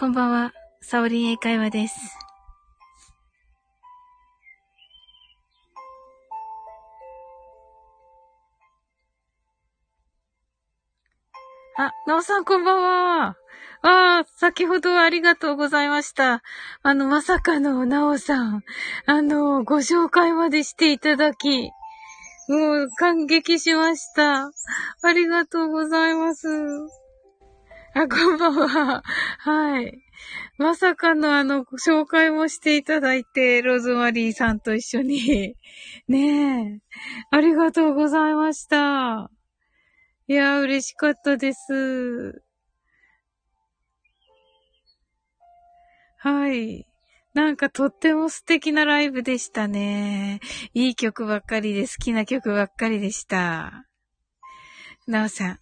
こんばんは、サオリン英会話です。あ、なおさんこんばんは。ああ、先ほどありがとうございました。あの、まさかのなおさん、あの、ご紹介までしていただき、もう感激しました。ありがとうございます。あ、こんばんは。はい。まさかのあの、紹介もしていただいて、ローズマリーさんと一緒に。ねえ。ありがとうございました。いや、嬉しかったです。はい。なんかとっても素敵なライブでしたね。いい曲ばっかりで好きな曲ばっかりでした。なおさん、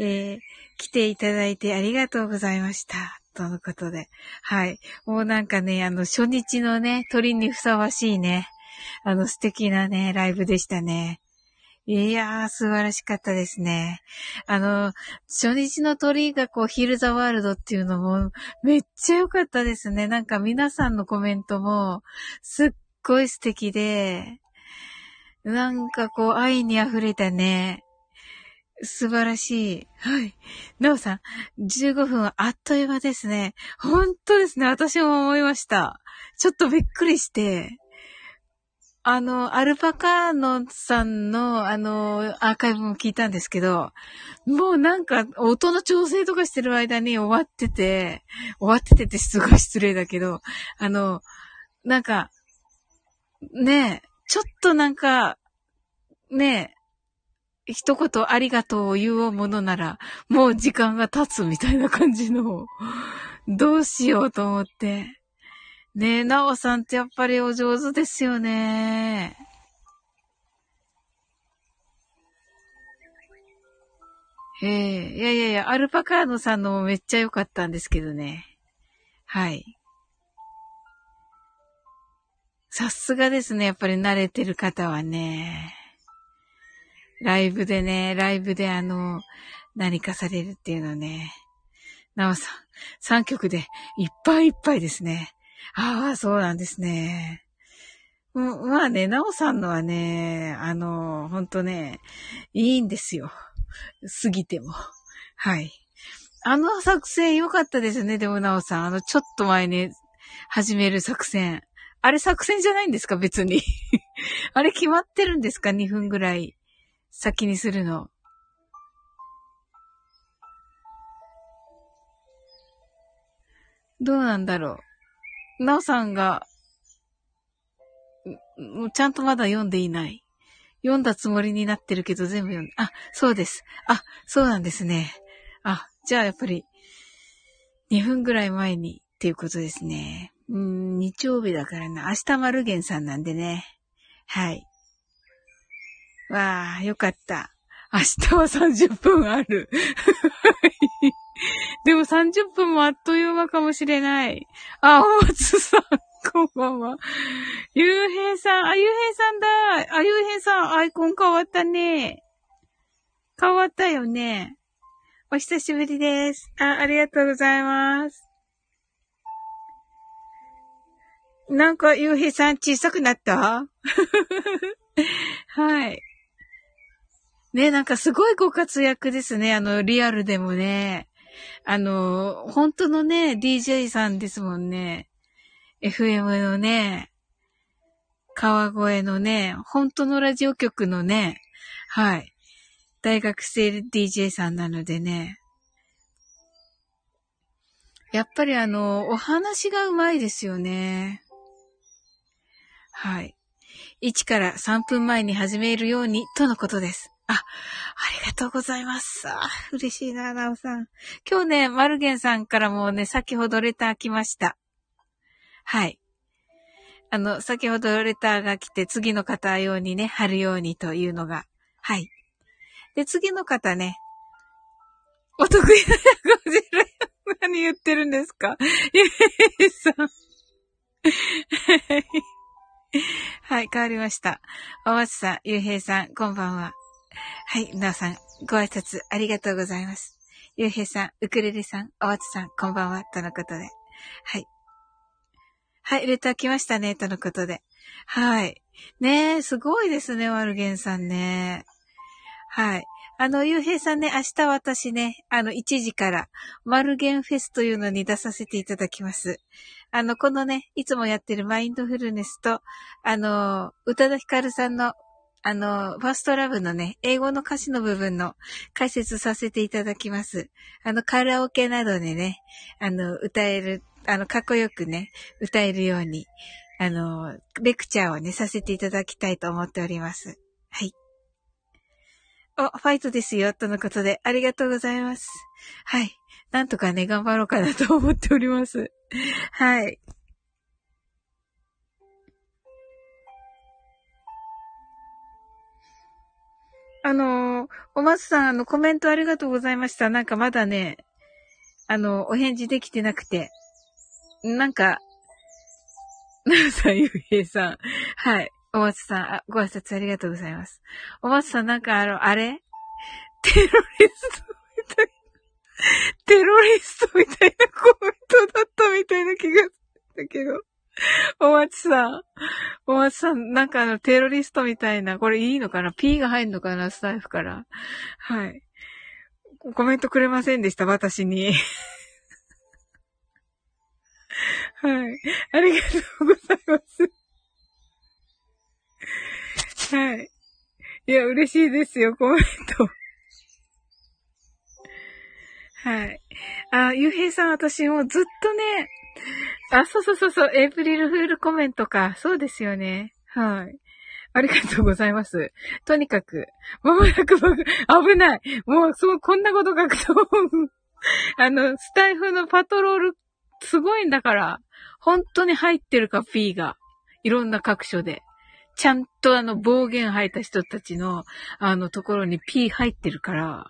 えー、来ていただいてありがとうございました。とのことで。はい。もうなんかね、あの、初日のね、鳥にふさわしいね、あの、素敵なね、ライブでしたね。いやー、素晴らしかったですね。あの、初日の鳥がこう、ヒルザワールドっていうのも、めっちゃ良かったですね。なんか皆さんのコメントも、すっごい素敵で、なんかこう、愛に溢れたね、素晴らしい。はい。なおさん、15分はあっという間ですね。本当ですね。私も思いました。ちょっとびっくりして、あの、アルパカーノさんの、あの、アーカイブも聞いたんですけど、もうなんか、音の調整とかしてる間に終わってて、終わっててってすごい失礼だけど、あの、なんか、ねえ、ちょっとなんか、ねえ、一言ありがとうを言おうものなら、もう時間が経つみたいな感じの、どうしようと思って。ねえ、なおさんってやっぱりお上手ですよね。ええいやいやいや、アルパカーノさんのもめっちゃ良かったんですけどね。はい。さすがですね、やっぱり慣れてる方はね。ライブでね、ライブであの、何かされるっていうのね。なおさん、3曲でいっぱいいっぱいですね。ああ、そうなんですね。うんまあね、なおさんのはね、あの、ほんとね、いいんですよ。過ぎても。はい。あの作戦良かったですね、でもなおさん。あの、ちょっと前に始める作戦。あれ作戦じゃないんですか、別に。あれ決まってるんですか ?2 分ぐらい先にするの。どうなんだろう。なおさんが、んんちゃんとまだ読んでいない。読んだつもりになってるけど全部読んで、あ、そうです。あ、そうなんですね。あ、じゃあやっぱり、2分ぐらい前にっていうことですね。うん、日曜日だからな。明日マルゲンさんなんでね。はい。わあ、よかった。明日は30分ある。でも30分もあっという間かもしれない。あ、お松さん、こんばんは。ゆうへいさん、あ、ゆうへいさんだ。あ、ゆうへいさん、アイコン変わったね。変わったよね。お久しぶりです。あ、ありがとうございます。なんか、ゆうへいさん小さくなった？はい。ね、なんかすごいご活躍ですね。あの、リアルでもね。あの、本当のね、DJ さんですもんね。FM のね、川越のね、本当のラジオ局のね、はい。大学生 DJ さんなのでね。やっぱりあの、お話がうまいですよね。はい。1から3分前に始めるように、とのことです。あ、ありがとうございます。あ、嬉しいな、なおさん。今日ね、マルゲンさんからもね、先ほどレター来ました。はい。あの、先ほどレターが来て、次の方用にね、貼るようにというのが。はい。で、次の方ね、お得意な役をじる。何言ってるんですか？ゆえさん。はい。変わりました。お松さん、ゆうへいさん、こんばんは。はい、なおさん、ご挨拶ありがとうございます。ゆうへいさん、ウクレレさん、お松さん、こんばんは、とのことで。はい。はい、レター来ましたね、とのことで。はい。ねえ、すごいですね、ワルゲンさんね。はい。あの、ゆうへいさんね、明日私ね、あの、1時から、マルゲンフェスというのに出させていただきます。あの、このね、いつもやってるマインドフルネスと、あの、宇多田ヒカルさんの、あの、ファーストラブのね、英語の歌詞の部分の解説させていただきます。あの、カラオケなどでね、あの、歌える、あの、かっこよくね、歌えるように、あの、レクチャーをね、させていただきたいと思っております。はい。お、ファイトですよ、とのことで、ありがとうございます。はい。なんとかね、頑張ろうかなと思っております。はい。あのー、お松さん、あの、コメントありがとうございました。なんかまだね、あの、お返事できてなくて。なんか、なるさん、ゆうへいさん。はい。お松さん、あ、ご挨拶ありがとうございます。お松さん、なんかあの、あれ？テロリストみたいな、テロリストみたいなコメントだったみたいな気がするんだけど。お松さん、お松さん、なんかあの、テロリストみたいな、これいいのかな ?P が入んのかな？スタイフから。はい。コメントくれませんでした、私に。はい。ありがとうございます。はい。いや、嬉しいですよ、コメント。はい。あ、ゆうへいさん、私もずっとね、あ、そうそうそうそう、エイプリルフールコメントか。そうですよね。はい。ありがとうございます。とにかく、まもなく僕、危ない。もう、そう、こんなこと書くと あの、スタイフのパトロール、すごいんだから、本当に入ってるか、P が。いろんな各所で。ちゃんとあの暴言吐いた人たちの、あのところに P 入ってるから、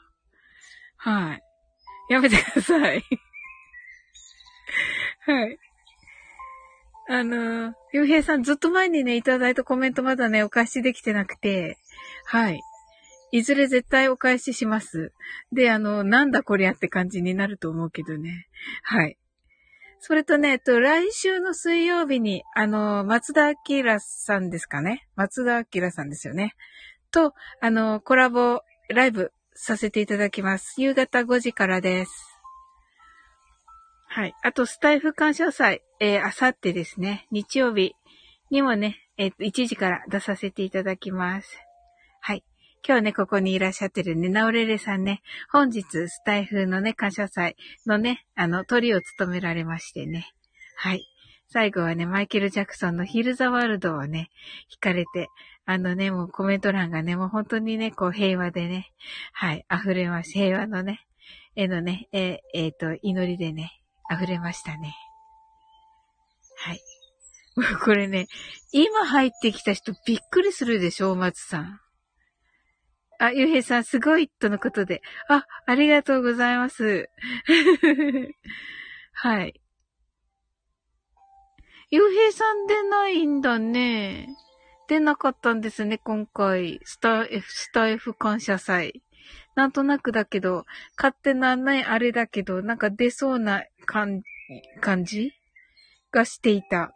はい。やめてください。はい。あの、ゆうへいさんずっと前にね、いただいたコメントまだね、お返しできてなくて、はい。いずれ絶対お返しします。で、あの、なんだこりゃって感じになると思うけどね。はい。それとね、えっと、来週の水曜日に、あの、松田明さんですかね。松田明さんですよね。と、あの、コラボライブさせていただきます。夕方5時からです。はい。あと、スタイフ感謝祭、えー、あさってですね、日曜日にもね、えっ、と、1時から出させていただきます。はい。今日ね、ここにいらっしゃってるね、ナオレレさんね、本日、スタイフのね、感謝祭のね、あの、鳥を務められましてね。はい。最後はね、マイケル・ジャクソンのヒル・ザ・ワールドをね、弾かれて、あのね、もうコメント欄がね、もう本当にね、こう平和でね、はい、溢れまし、平和のね、絵のね、ええー、と、祈りでね、溢れましたね。はい。これね、今入ってきた人びっくりするでしょ、松さん。あ、ゆうへいさん、すごい、とのことで。あ、ありがとうございます。はい。ゆうへいさん出ないんだね。出なかったんですね、今回。スタ、スター F 感謝祭。なんとなくだけど、勝手なね、あれだけど、なんか出そうな感、感じ？がしていた。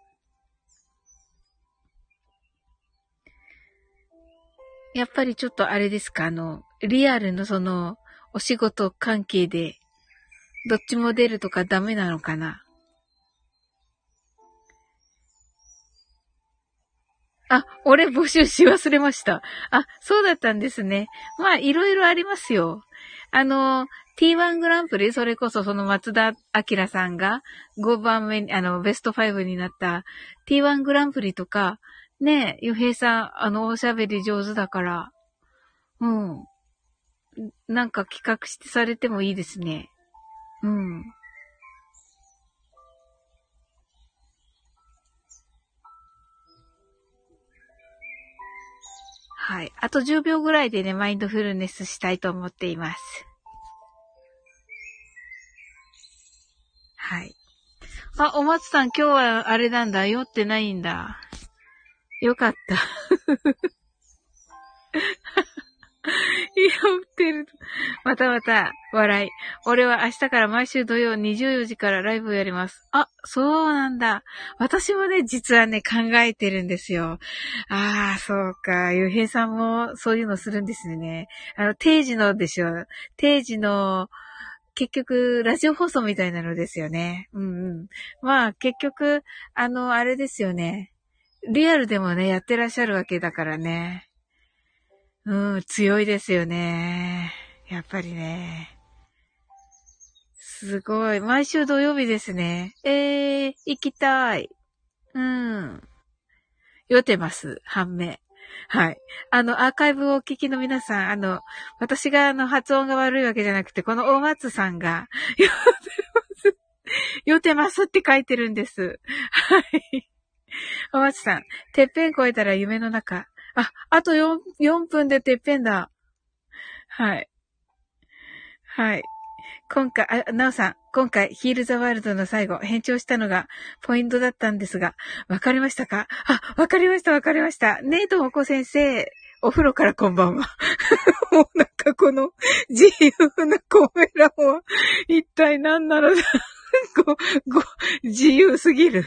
やっぱりちょっとあれですか、あの、リアルのその、お仕事関係で、どっちも出るとかダメなのかな？あ、俺募集し忘れました。あ、そうだったんですね。まあ、いろいろありますよ。あの、T1 グランプリ、それこそその松田明さんが5番目に、あの、ベスト5になった T1 グランプリとか、ねえ、ゆへいさん、あの、おしゃべり上手だから、うん。なんか企画してされてもいいですね。うん。はい。あと10秒ぐらいでね、マインドフルネスしたいと思っています。はい。あ、お松さん今日はあれなんだ。酔ってないんだ。よかった。酔ってる。またまた、笑い。俺は明日から毎週土曜24時からライブをやります。あ、そうなんだ。私もね、実はね、考えてるんですよ。ああ、そうか。ゆうへいさんもそういうのするんですね。あの、定時のでしょ。定時の、結局、ラジオ放送みたいなのですよね。うんうん。まあ、結局、あの、あれですよね。リアルでもね、やってらっしゃるわけだからね。うん、強いですよね。やっぱりね。すごい。毎週土曜日ですね。えー、行きたい。うん。酔ってます。判明。はい。あの、アーカイブをお聞きの皆さん、あの、私があの、発音が悪いわけじゃなくて、この大松さんが、酔ってます。酔ってますって書いてるんです。はい。大松さん、てっぺん越えたら夢の中。あ、あと4、4分でてっぺんだ。はい。はい。今回、あ、なおさん、今回、ヒールザワールドの最後、変調したのがポイントだったんですが、わかりましたか？あ、わかりました、わかりました。ねえともこ先生、お風呂からこんばんは。もうなんかこの自由なコメ欄は、一体何なのだ ご、ご、自由すぎる。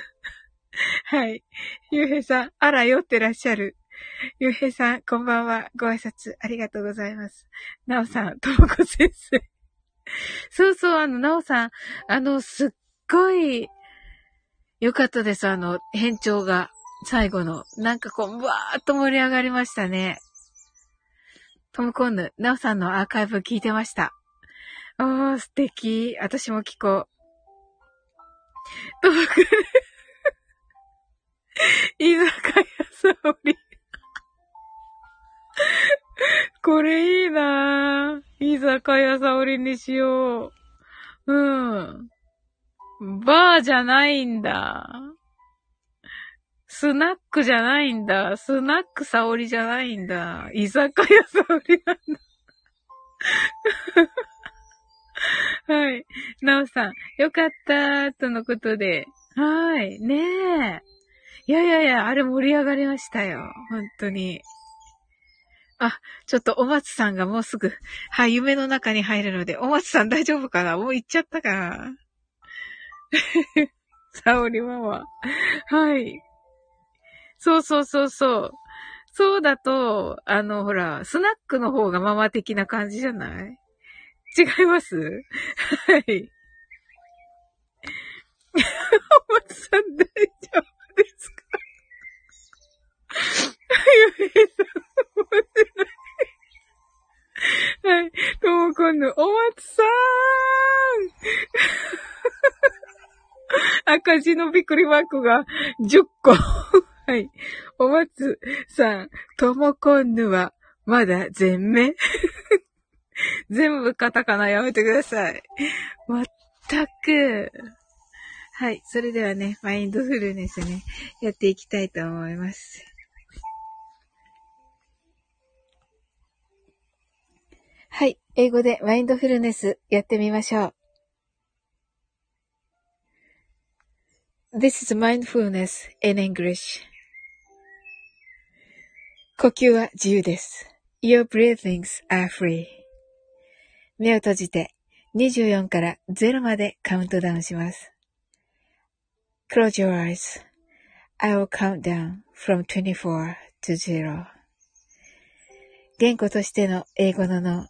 はい。ゆうへいさん、あら酔ってらっしゃる。ゆうへいさん、こんばんは。ご挨拶ありがとうございます。なおさん、ともこ先生。そうそう、あの、なおさん、あの、すっごい、よかったです。あの、変調が、最後の。なんかこう、わーっと盛り上がりましたね。トムコンヌ、なおさんのアーカイブ聞いてました。おー、素敵。私も聞こう。トムコンヌ、居酒屋沙織。これいいなぁ。居酒屋沙織にしよう。うん。バーじゃないんだ。スナックじゃないんだ。スナック沙織じゃないんだ。居酒屋沙織なんだ。はい。なおさん、よかった、とのことで。はい。ねえ。いやいやいや、あれ盛り上がりましたよ。本当に。あ、ちょっとお松さんがもうすぐ、はい、夢の中に入るので、お松さん大丈夫かな？もう行っちゃったかな？サオリママ。はい。そうそうそうそう。そうだと、あの、ほら、スナックの方がママ的な感じじゃない？違います？はい。お松さん大丈夫ですか？ゆめさん。はい。ともこんの、お松さーん 赤字のびっくりマークが10個。はい。お松さん、ともこんぬは、まだ全面 全部カタカナやめてください。まったく。はい。それではね、マインドフルネスね、やっていきたいと思います。はい。英語でマインドフルネスやってみましょう。This is mindfulness in English. 呼吸は自由です。Your breathings are free. 目を閉じて24から0までカウントダウンします。Close your eyes. I will count down from 24 to 0. 言語としての英語の脳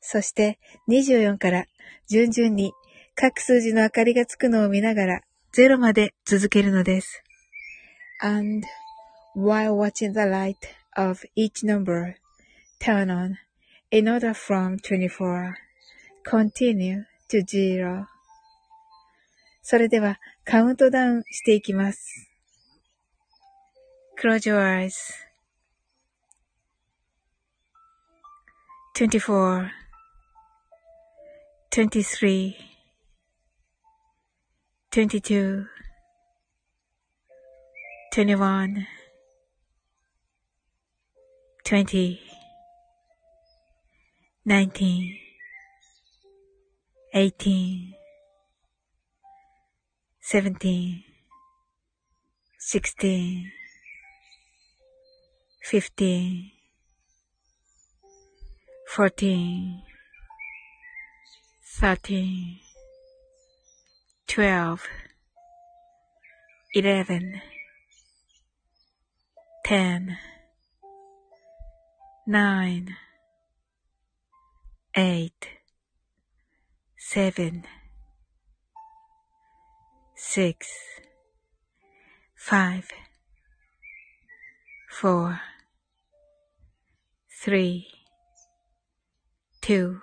そして24から順々に各数字の明かりがつくのを見ながら0まで続けるのです。And while watching the light of each number turn on in order from 24, continue to zero. それではカウントダウンしていきます。Close your eyes. 24 23 22 21 20 19 18 17 16 15 14 thirteen, twelve, eleven, ten, nine, eight, seven, six, five, four, three, two,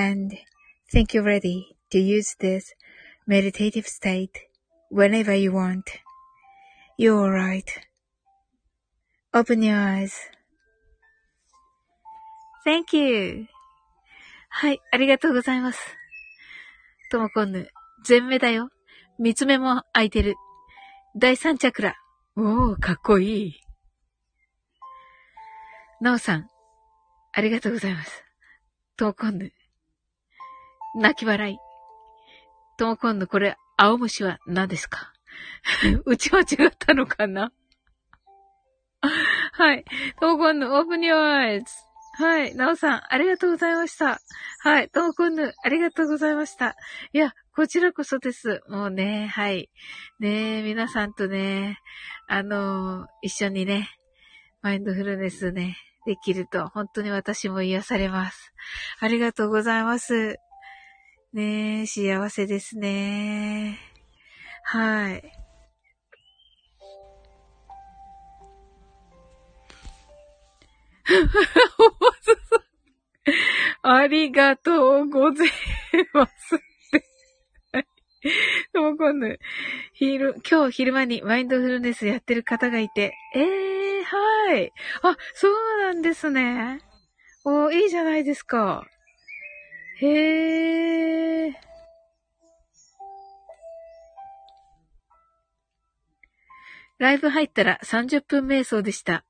And think you're ready to use this meditative state whenever you want. You're alright. Open your eyes. Thank you. はい、ありがとうございます。ともこんぬ、全目だよ。三つ目も開いてる。第三チャクラ。おー、かっこいい。なおさん、ありがとうございます。ともこんぬ、泣き笑い。ともこんぬ、これ、青虫は何ですか？う ちは違ったのかな？はい。ともこんぬ、オープニューアイズ。はい。なおさん、ありがとうございました。はい。ともこんぬ、ありがとうございました。いや、こちらこそです。もうね、はい。ね皆さんとね、あのー、一緒にね、マインドフルネスね、できると、本当に私も癒されます。ありがとうございます。ねえ幸せですね。はい。ありがとうございます。とも今度、昼、今日昼間にマインドフルネスやってる方がいて、ええー、はい。あ、そうなんですね。おいいじゃないですか。へえ。ライブ入ったら30分瞑想でした。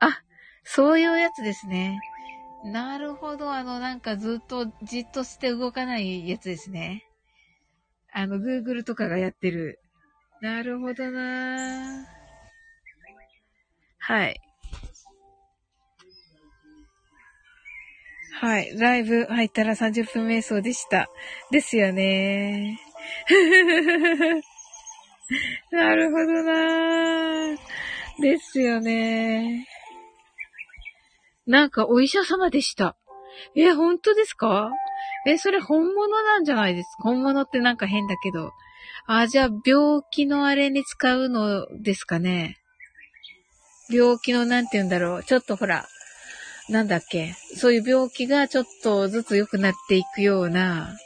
あ、そういうやつですね。なるほど。あの、なんかずっとじっとして動かないやつですね。あの、Google とかがやってる。なるほどなはい。はい。ライブ入ったら30分瞑想でした。ですよね。なるほどなですよね。なんかお医者様でした。え、本当ですか？え、それ本物なんじゃないですか？本物ってなんか変だけど。あ、じゃあ病気のあれに使うのですかね？病気のなんて言うんだろう。ちょっとほら、なんだっけ？そういう病気がちょっとずつ良くなっていくような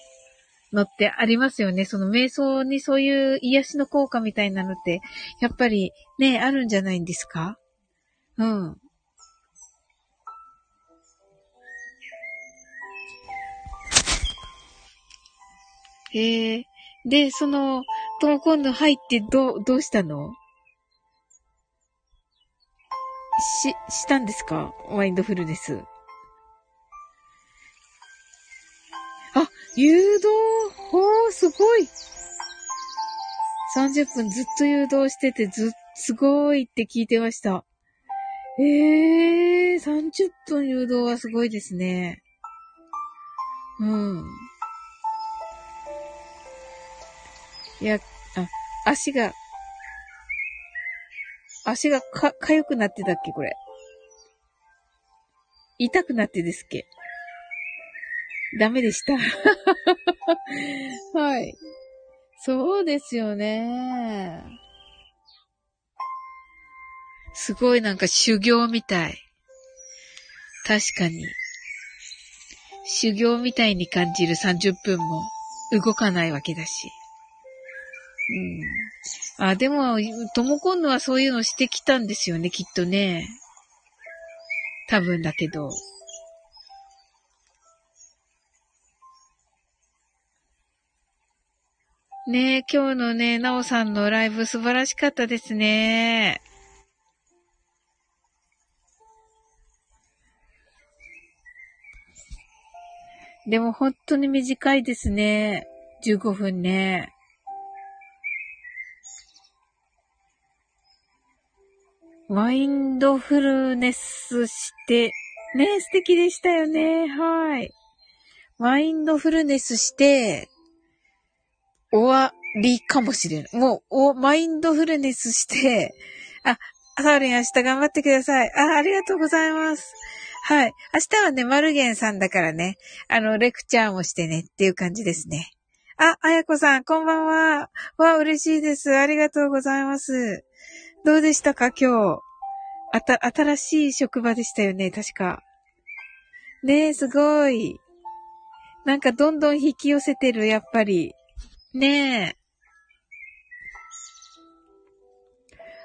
のってありますよね。その瞑想にそういう癒しの効果みたいなのって、やっぱりね、あるんじゃないんですか？うん。ええー、で、その、とも今度入ってどう、どうしたの？し、したんですか？マインドフルネス。あ、誘導？おー、すごい !30 分ずっと誘導してて、ず、すごいって聞いてました。ええー、30分誘導はすごいですね。うん。いや、あ、足が、足がか、かゆくなってたっけこれ。痛くなってですっけダメでした。はい。そうですよね。すごいなんか修行みたい。確かに。修行みたいに感じる30分も動かないわけだし。うん。あ、でも、ともこんのはそういうのしてきたんですよね、きっとね。多分だけど。ねえ、今日のね、なおさんのライブ素晴らしかったですね。でも本当に短いですね。15分ね。マインドフルネスして、ね、素敵でしたよね。はい。マインドフルネスして、終わりかもしれない。もう、お、マインドフルネスして、あ、サウリン明日頑張ってください。あ、ありがとうございます。はい。明日はね、マルゲンさんだからね、あの、レクチャーもしてねっていう感じですね。あ、あやこさん、こんばんは。わ、嬉しいです。ありがとうございます。どうでしたか、今日？あた、新しい職場でしたよね、確か。ねえ、すごい。なんかどんどん引き寄せてる、やっぱり。ねえ。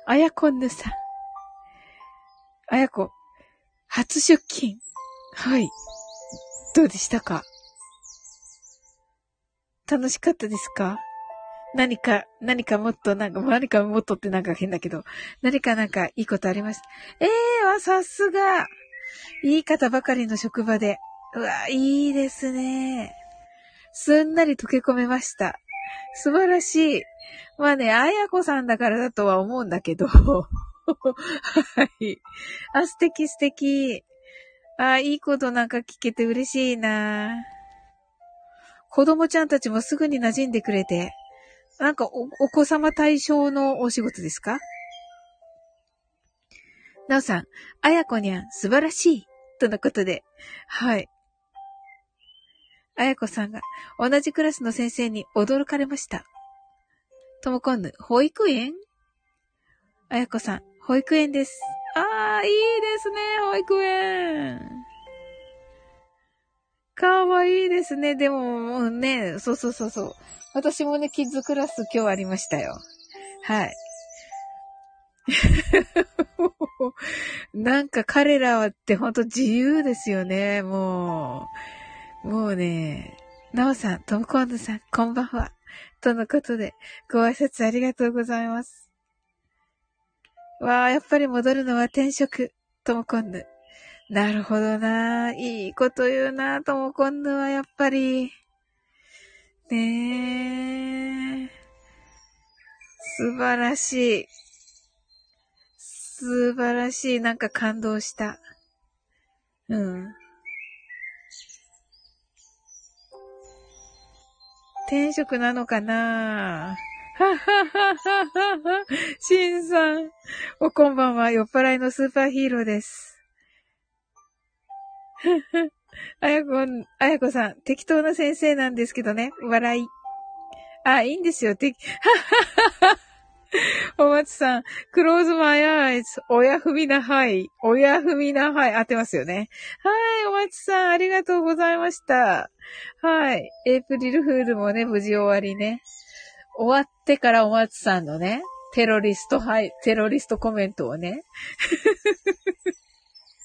あやこんぬさん。あやこ、初出勤。はい。どうでしたか？楽しかったですか？何か、何かもっと、なんか、何かもっとってなんか変だけど、何かなんかいいことありました。ええー、わ、さすが。いい方ばかりの職場で。うわ、いいですね。すんなり溶け込めました。素晴らしい。まあね、あやこさんだからだとは思うんだけど。はい。あ、素敵素敵。あ、いいことなんか聞けて嬉しいな。子供ちゃんたちもすぐに馴染んでくれて。なんかお、お子様対象のお仕事ですか？なおさん、あやこにゃん、素晴らしい。とのことで。はい。あやこさんが同じクラスの先生に驚かれました。ともこんぬ、保育園？あやこさん、保育園です。ああ、いいですね、保育園。かわいいですね。でも、もうね、そうそうそうそう。私もね、キッズクラス今日ありましたよ。はい。なんか彼らはってほんと自由ですよね、もう。もうね、なおさん、トムコンドさん、こんばんは。とのことで、ご挨拶ありがとうございます。わあ、やっぱり戻るのは転職、ともこんぬ。なるほどな。いいこと言うな、ともこんぬはやっぱり。ねえ。素晴らしい。素晴らしい。なんか感動した。うん。転職なのかなははははは。しんさん。おこんばんは。酔っ払いのスーパーヒーローです。あやこ、あやこさん。適当な先生なんですけどね。笑い。あ、いいんですよ。て、はははは。お松さん、クローズマイアイズ、親踏みなはい。親踏みなはい。合ってますよね。はい、お松さん、ありがとうございました。はい。エイプリルフールもね、無事終わりね。終わってからお松さんのね、テロリスト、はい、テロリストコメントをね。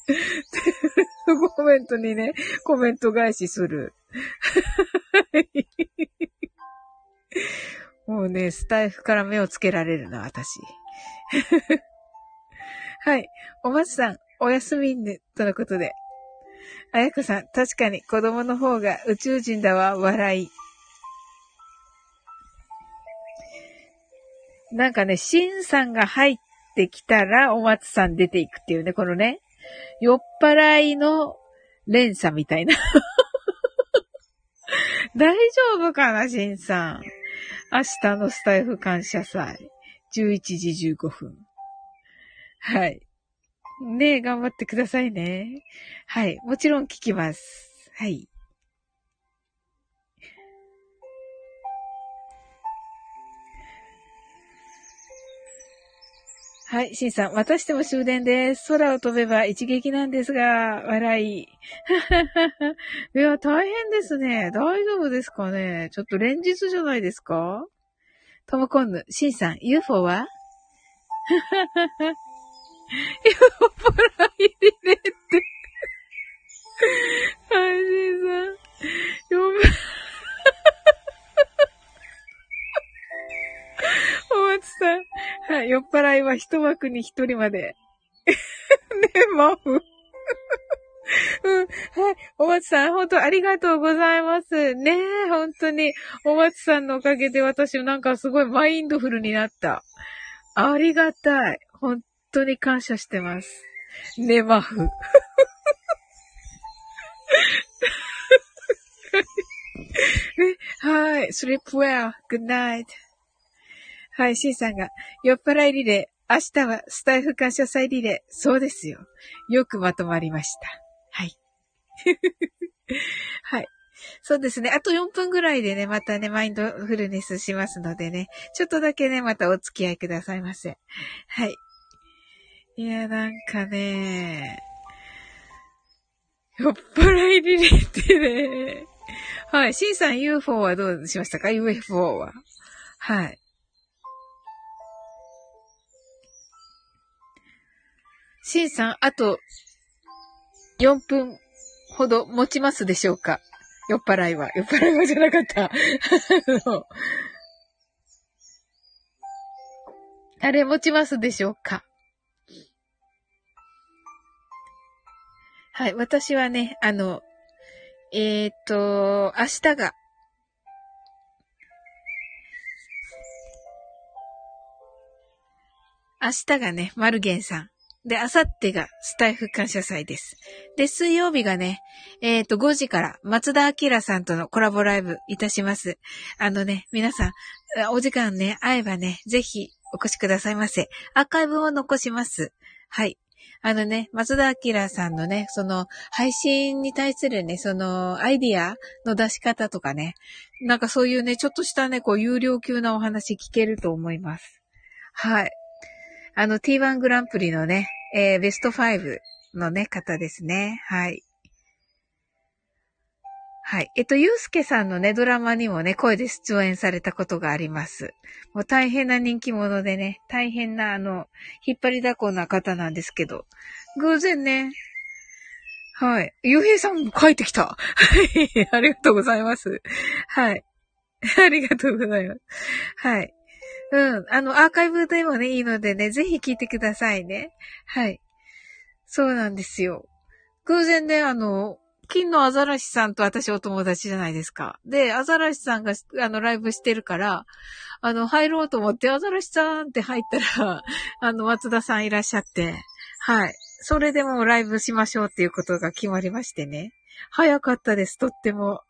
コメントにね、コメント返しする。もうね、スタイフから目をつけられるな、私。はい。お松さん、おやすみんね、とのことで。あやこさん、確かに子供の方が宇宙人だわ、笑い。なんかね、シンさんが入ってきたら、お松さん出ていくっていうね、このね、酔っ払いの連鎖みたいな。大丈夫かな、しんさん。明日のスタイフ感謝祭。11時15分。はい。ねえ、頑張ってくださいね。はい。もちろん聞きます。はい。はい、シンさん。私でも終電です。空を飛べば一撃なんですが、笑い。いや、大変ですね。大丈夫ですかねちょっと連日じゃないですかともこんぬ、シンさん、UFO は？UFO パラ入れって。はい、シンさん。読む。お松さん。はい、酔っ払いは一枠に一人まで。ねマフ。うん。はい。お松さん、本当ありがとうございます。ねえ、本当に。お松さんのおかげで私なんかすごいマインドフルになった。ありがたい。本当に感謝してます。ね、マフ。はい。sleep well. good night. はい、シンさんが、酔っ払いリレー、明日はスタイフ感謝祭リレー。そうですよ。よくまとまりました。はい。はい。そうですね。あと4分ぐらいでね、またね、マインドフルネスしますのでね、ちょっとだけね、またお付き合いくださいませ。はい。いや、なんかね、酔っ払いリレーってね、はい。シンさん UFO はどうしましたか ?UFO は。はい。シンさん、あと、4分ほど持ちますでしょうか？酔っ払いは。酔っ払いはじゃなかった。あれ持ちますでしょうか？はい。私はね、あの、えっ、ー、と、明日が、明日がね、マルゲンさん。で、あさってがスタイフ感謝祭です。で、水曜日がね、えっ、ー、と、5時から松田明さんとのコラボライブいたします。あのね、皆さん、お時間ね、会えばね、ぜひお越しくださいませ。アーカイブを残します。はい。あのね、松田明さんのね、その、配信に対するね、その、アイディアの出し方とかね、なんかそういうね、ちょっとしたね、こう、有料級なお話聞けると思います。はい。あの T1 グランプリのね、えー、ベスト5のね、方ですね。はい。はい。えっと、ゆうすけさんのね、ドラマにもね、声で出演されたことがあります。もう大変な人気者でね、大変なあの、引っ張りだこな方なんですけど、偶然ね、はい。ゆうへいさんも書いてきた。はい。ありがとうございます。はい。ありがとうございます。はい。うん。あの、アーカイブでもね、いいのでね、ぜひ聞いてくださいね。はい。そうなんですよ。偶然ね、あの、金のアザラシさんと私お友達じゃないですか。で、アザラシさんが、あの、ライブしてるから、あの、入ろうと思って、アザラシさんって入ったら、あの、松田さんいらっしゃって、はい。それでもライブしましょうっていうことが決まりましてね。早かったです、とっても。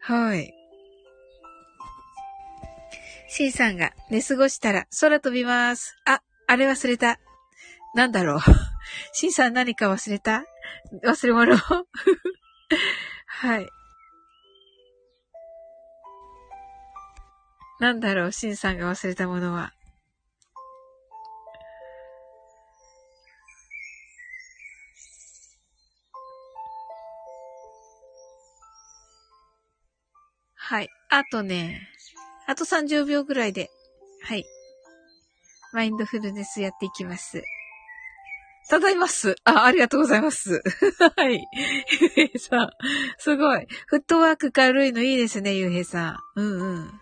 はい。シンさんが寝過ごしたら空飛びます。あ、あれ忘れた。なんだろう。シンさん何か忘れた？忘れ物？はい。なんだろう、シンさんが忘れたものは。はい。あとね、あと30秒ぐらいで、はい。マインドフルネスやっていきます。ただいます。あ、ありがとうございます。はい。ゆうへいさん。すごい。フットワーク軽いのいいですね、ゆうへいさん。うんうん。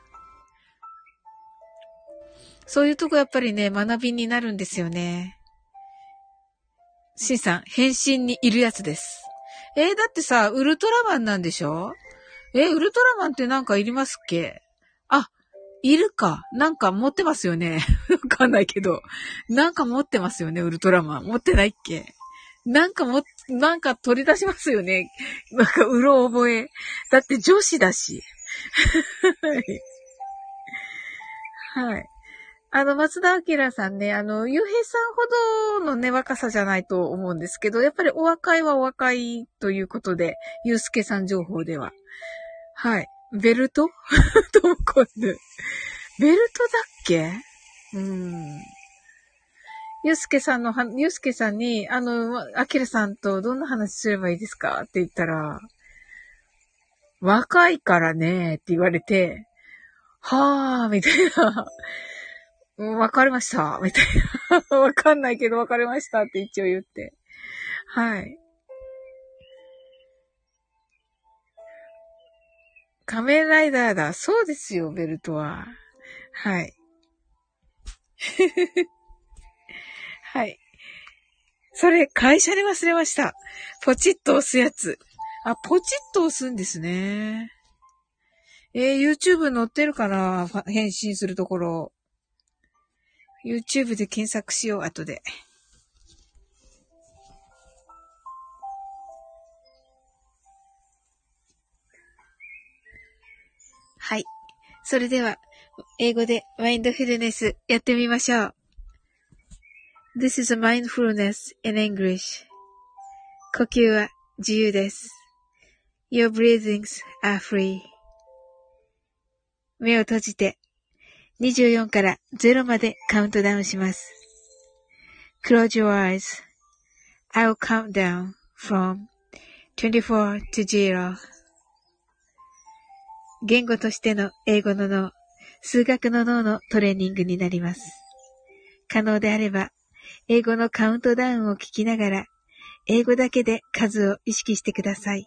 そういうとこやっぱりね、学びになるんですよね。しんさん、変身にいるやつです。えー、だってさ、ウルトラマンなんでしょ？えー、ウルトラマンってなんかいりますっけ、いるか。なんか持ってますよね。わかんないけど。なんか持ってますよね、ウルトラマン。持ってないっけ？なんかも、なんか取り出しますよね。なんか、うろ覚え。だって女子だし。はい。あの、松田明さんね、あの、ゆうへいさんほどのね、若さじゃないと思うんですけど、やっぱりお若いはお若いということで、ゆうすけさん情報では。はい。ベルト？トムコンヌ。ベルトだっけ？うん。ゆうすけさんのは、ゆうすけさんに、あの、あきらさんとどんな話すればいいですか？って言ったら、若いからね、って言われて、はぁー、みたいな。わかりました、みたいな。わかんないけどわかりましたって一応言って。はい。仮面ライダーだ。そうですよ、ベルトは。はい。はい。それ、会社で忘れました。ポチッと押すやつ。あ、ポチッと押すんですね。えー、YouTube 載ってるかな返信するところ。YouTube で検索しよう、後で。それでは、英語でマインドフルネスやってみましょう。This is a mindfulness in English. 呼吸は自由です。Your breathings are free. 目を閉じて24から0までカウントダウンします。Close your eyes.I'll count down from 24 to 0. 言語としての英語の脳、数学の脳のトレーニングになります。可能であれば英語のカウントダウンを聞きながら、英語だけで数を意識してください。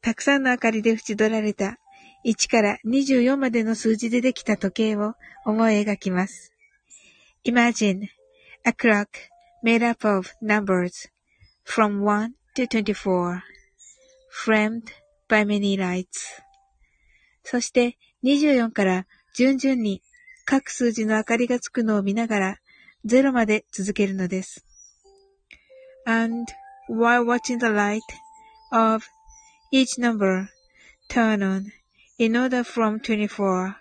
たくさんの明かりで縁取られた1から24までの数字でできた時計を思い描きます。Imagine a clock made up of numbers from 1 to 24 framed by many lights そして24から順々に各数字の明かりがつくのを見ながら0まで続けるのです。And while watching the light of each number turn on in order from 24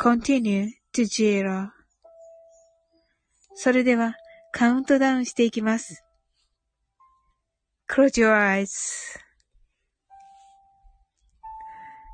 continue to zero それではカウントダウンしていきます。Close your eyes.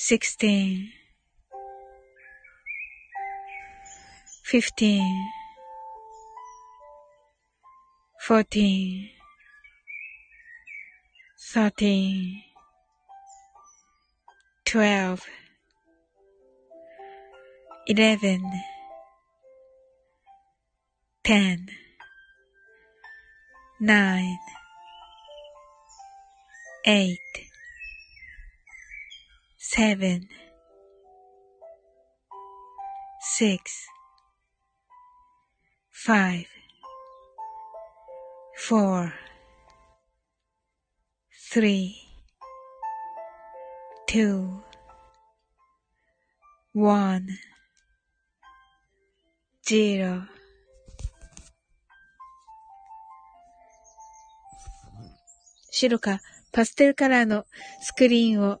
sixteen, fifteen, fourteen, thirteen, twelve, eleven, ten, nine, eight. Seven, six, five, four, three, two, one, zero. 白かパステルカラーのスクリーンを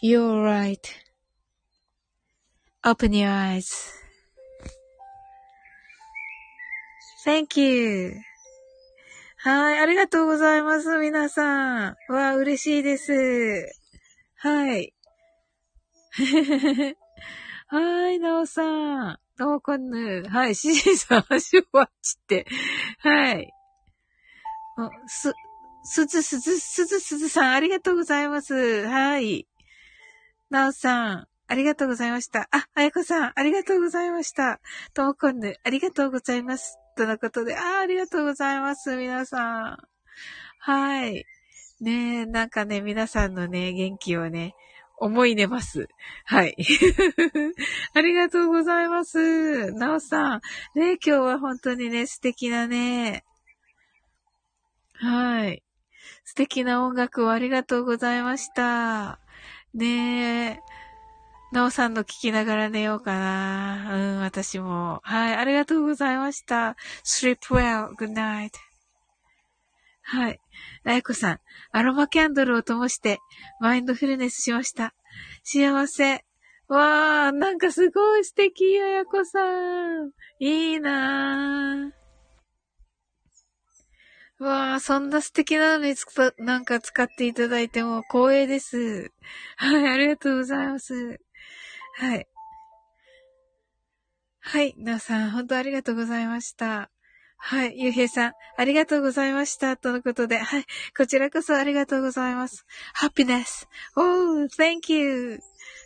You're right. Open your eyes. Thank you. はい、ありがとうございます、皆さん。わあ、嬉しいです。はい。はい、なおさん。わかんない。はい。シジさん、足をワッチって。はい。す、すずすず、すずすずさん、ありがとうございます。はい。なおさん、ありがとうございました。あ、あやこさん、ありがとうございました。ともこんぬ、ありがとうございます。とのことで、あ、ありがとうございます。皆さん。はい。ねえ、なんかね、皆さんのね、元気をね、思い出ます。はい。ありがとうございます。なおさん。ね今日は本当にね、素敵なね。はい。素敵な音楽をありがとうございました。ねえ。なおさんの聞きながら寝ようかな。うん、私も。はい、ありがとうございました。sleep well, good night. はい。あやこさん、アロマキャンドルを灯して、マインドフルネスしました。幸せ。わー、なんかすごい素敵、あやこさん。いいなー。わー、そんな素敵なのにつなんか使っていただいても光栄です。はい、ありがとうございます。はい。はい、なさん、本当ありがとうございました。はい。ゆうへいさん、ありがとうございました。とのことで、はい。こちらこそありがとうございます。ハッピネス。おー、thank you.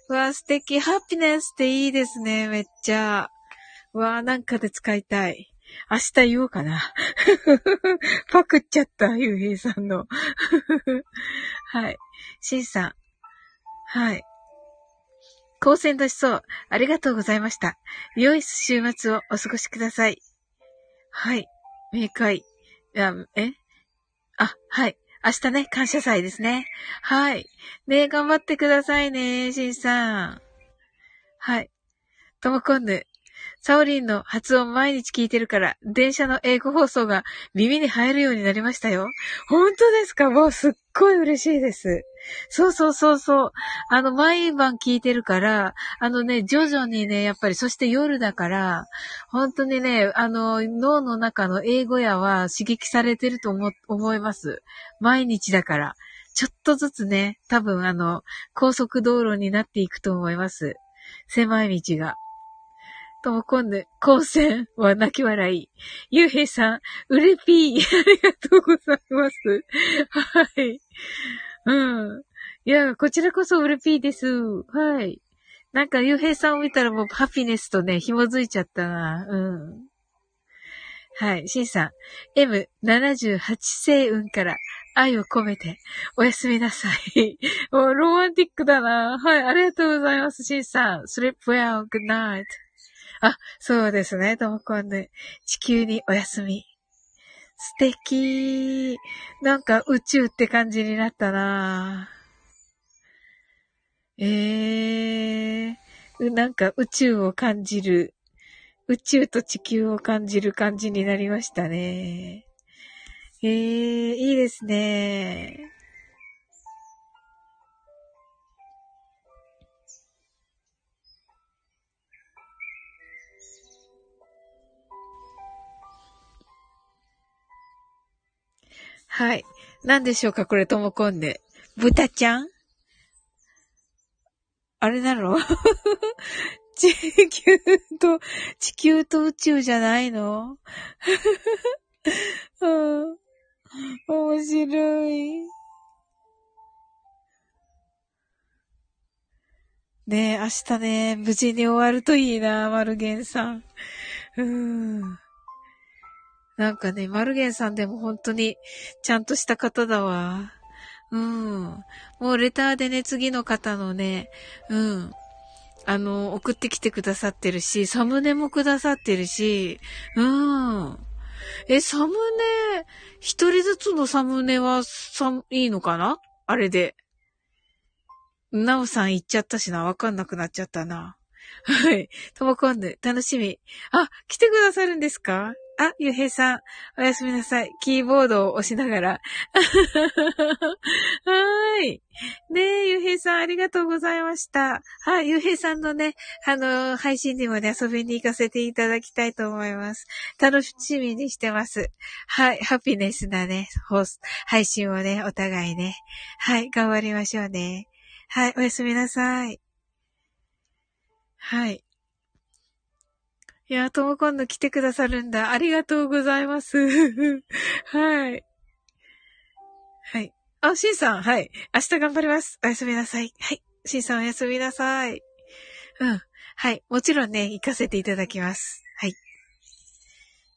わー、素敵。ハッピネスっていいですね。めっちゃ。わー、なんかで使いたい。明日言おうかな。パクっちゃった、ゆうへいさんの。はい。しんさん。はい。光線出しそう。ありがとうございました。良い週末をお過ごしください。はい。明快。あえ？あ、はい。明日ね、感謝祭ですね。はい。ね頑張ってくださいね、しんさん。はい。ともこんぬ。サオリンの発音毎日聞いてるから、電車の英語放送が耳に入るようになりましたよ。本当ですか？もうすっごい嬉しいです。そうそうそうそう。あの、毎晩聞いてるから、あのね、徐々にね、やっぱり、そして夜だから、本当にね、あの、脳の中の英語やは刺激されてると思、思います。毎日だから。ちょっとずつね、多分あの、高速道路になっていくと思います。狭い道が。ともこんぬ、光線は泣き笑い。ゆうへいさん、うれぴー。ありがとうございます。はい。うん。いや、こちらこそうれぴーです。はい。なんか、ゆうへいさんを見たらもうハピネスとね、紐づいちゃったな。うん。はい。しんさん、M78 星雲から愛を込めて、おやすみなさい。おロマンティックだな。はい。ありがとうございます、しんさん。sleep well, good night. あ、そうですね。ともこんぬ。地球にお休み。素敵。なんか宇宙って感じになったなえー、なんか宇宙を感じる。宇宙と地球を感じる感じになりましたね。えー、いいですね。はい。何でしょうかこれ、ともこんで。豚ちゃん？あれなの？地球と、地球と宇宙じゃないの？面白い。ねえ、明日ね、無事に終わるといいな、マルゲンさん。うん。なんかね、マルゲンさんでも本当にちゃんとした方だわ。うん。もうレターでね、次の方のね、うん。あの、送ってきてくださってるし、サムネもくださってるし、うん。え、サムネ、一人ずつのサムネは、さ、いいのかな？あれで。なおさん言っちゃったしな、わかんなくなっちゃったな。はい。ともこんぬ、楽しみ。あ、来てくださるんですか？あ、ゆうへいさん、おやすみなさい。キーボードを押しながら。はーい。ねえ、ゆうへいさん、ありがとうございました。はい、ゆうへいさんのね、あの、配信にもね、遊びに行かせていただきたいと思います。楽しみにしてます。はい、ハピネスなね、ホス、配信をね、お互いね。はい、頑張りましょうね。はい、おやすみなさい。はい。いや、とも今度来てくださるんだ。ありがとうございます。はい。はい。あ、しんさん、はい。明日頑張ります。おやすみなさい。はい。しんさんおやすみなさい。うん。はい。もちろんね、行かせていただきます。はい。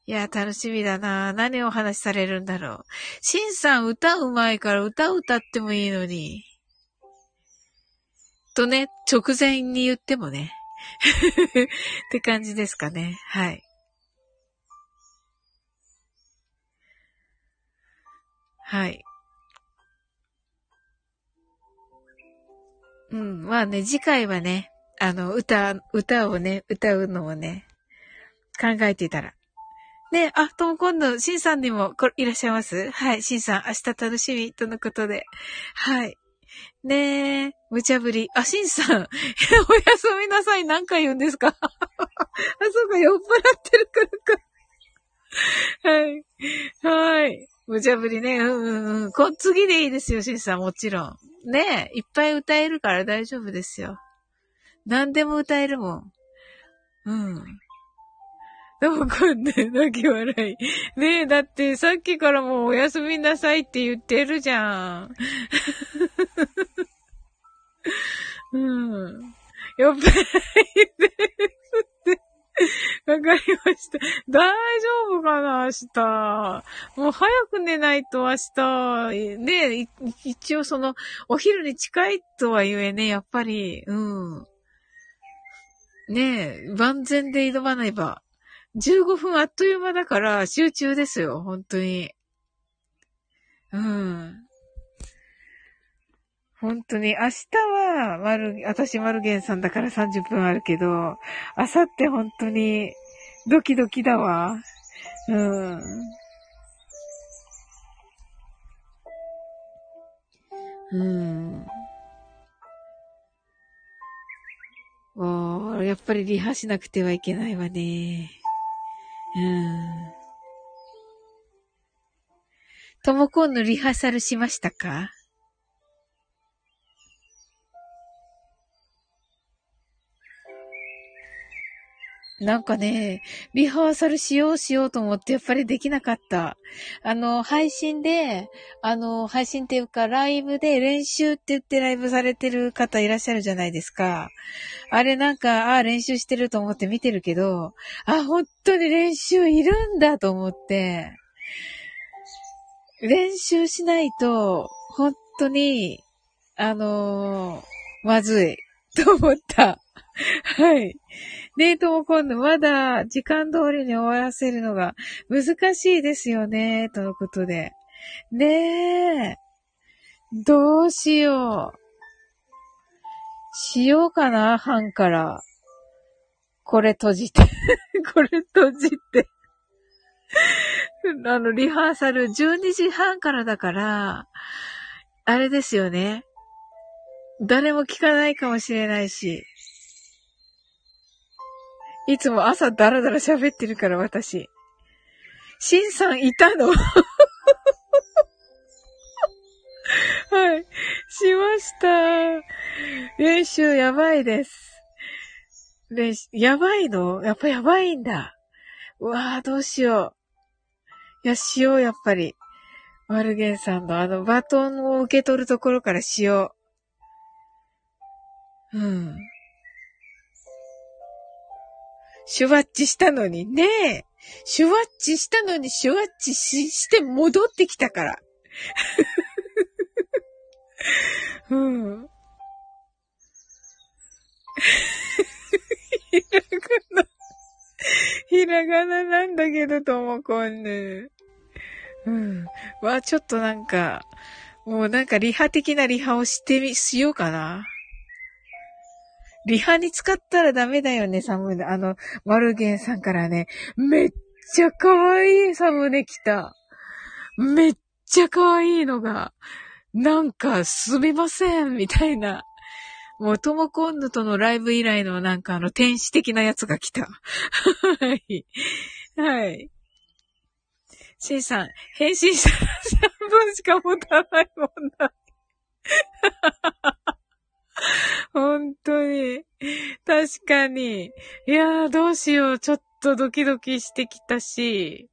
いや、楽しみだな何をお話しされるんだろう。しんさん歌うまいから歌歌ってもいいのに。とね、直前に言ってもね。って感じですかね。はい。はい。うん。まあね、次回はね、あの、歌、歌をね、歌うのをね、考えていたら。ね、あ、とも今度、しんさんにもこいらっしゃいます？はい、しんさん、明日楽しみ、とのことで。はい。ねえ、無茶ぶり。あ、しんさん、おやすみなさい、何回言うんですか？あ、そうか、酔っ払ってるからか。はい。はい。無茶ぶりね。うんうんうん。こ、次でいいですよ、しんさん、もちろん。ねえ、いっぱい歌えるから大丈夫ですよ。何でも歌えるもん。うん。わかんねえ、泣き笑い。ねえ、だってさっきからもうおやすみなさいって言ってるじゃん。うん。やっぱりですって。わかりました。大丈夫かな明日。もう早く寝ないと明日。ね一応その、お昼に近いとは言えね、やっぱり、うん。ねえ、万全で挑まないば。15分あっという間だから集中ですよ、本当に。うん。本当に、明日は、まる、私マルゲンさんだから30分あるけど、明後日本当に、ドキドキだわ。うん。うん。おー、やっぱりリハしなくてはいけないわね。うん。ともこんのリハーサルしましたか？なんかね、リハーサルしようしようと思ってやっぱりできなかった。あの、配信で、あの、配信っていうかライブで練習って言ってライブされてる方いらっしゃるじゃないですか。あれなんか、ああ、練習してると思って見てるけど、あ、本当に練習いるんだと思って、練習しないと、本当に、あのー、まずい、と思った。はい。デートも今度まだ時間通りに終わらせるのが難しいですよね、とのことで。ねえ。どうしよう。しようかな、半から。これ閉じて。これ閉じて。あの、リハーサル12時半からだから、あれですよね。誰も聞かないかもしれないし。いつも朝ダラダラ喋ってるから私。シンさんいたの？はい。しました。練習やばいです。練習、やばいの？やっぱやばいんだ。うわぁ、どうしよう。いや、しよう、やっぱり。マルゲンさんのあのバトンを受け取るところからしよう。うん。シュワッチしたのにねえ。シュワッチしたのにシュワッチしして戻ってきたから。うん。ひらがな。ひらがななんだけど、ともこんぬ。うん。わ、ちょっとなんか、もうなんかリハ的なリハをしてみ、しようかな。リハに使ったらダメだよね、サムネ。あの、マルゲンさんからね、めっちゃ可愛いサムネ来た。めっちゃ可愛いのが、なんか、すみません、みたいな。もう、ともこんぬとのライブ以来のなんかあの、天使的なやつが来た。はい。はい。シンさん、返信したら3分しか持たないもんだ。本当に。確かに。いやー、どうしよう。ちょっとドキドキしてきたし、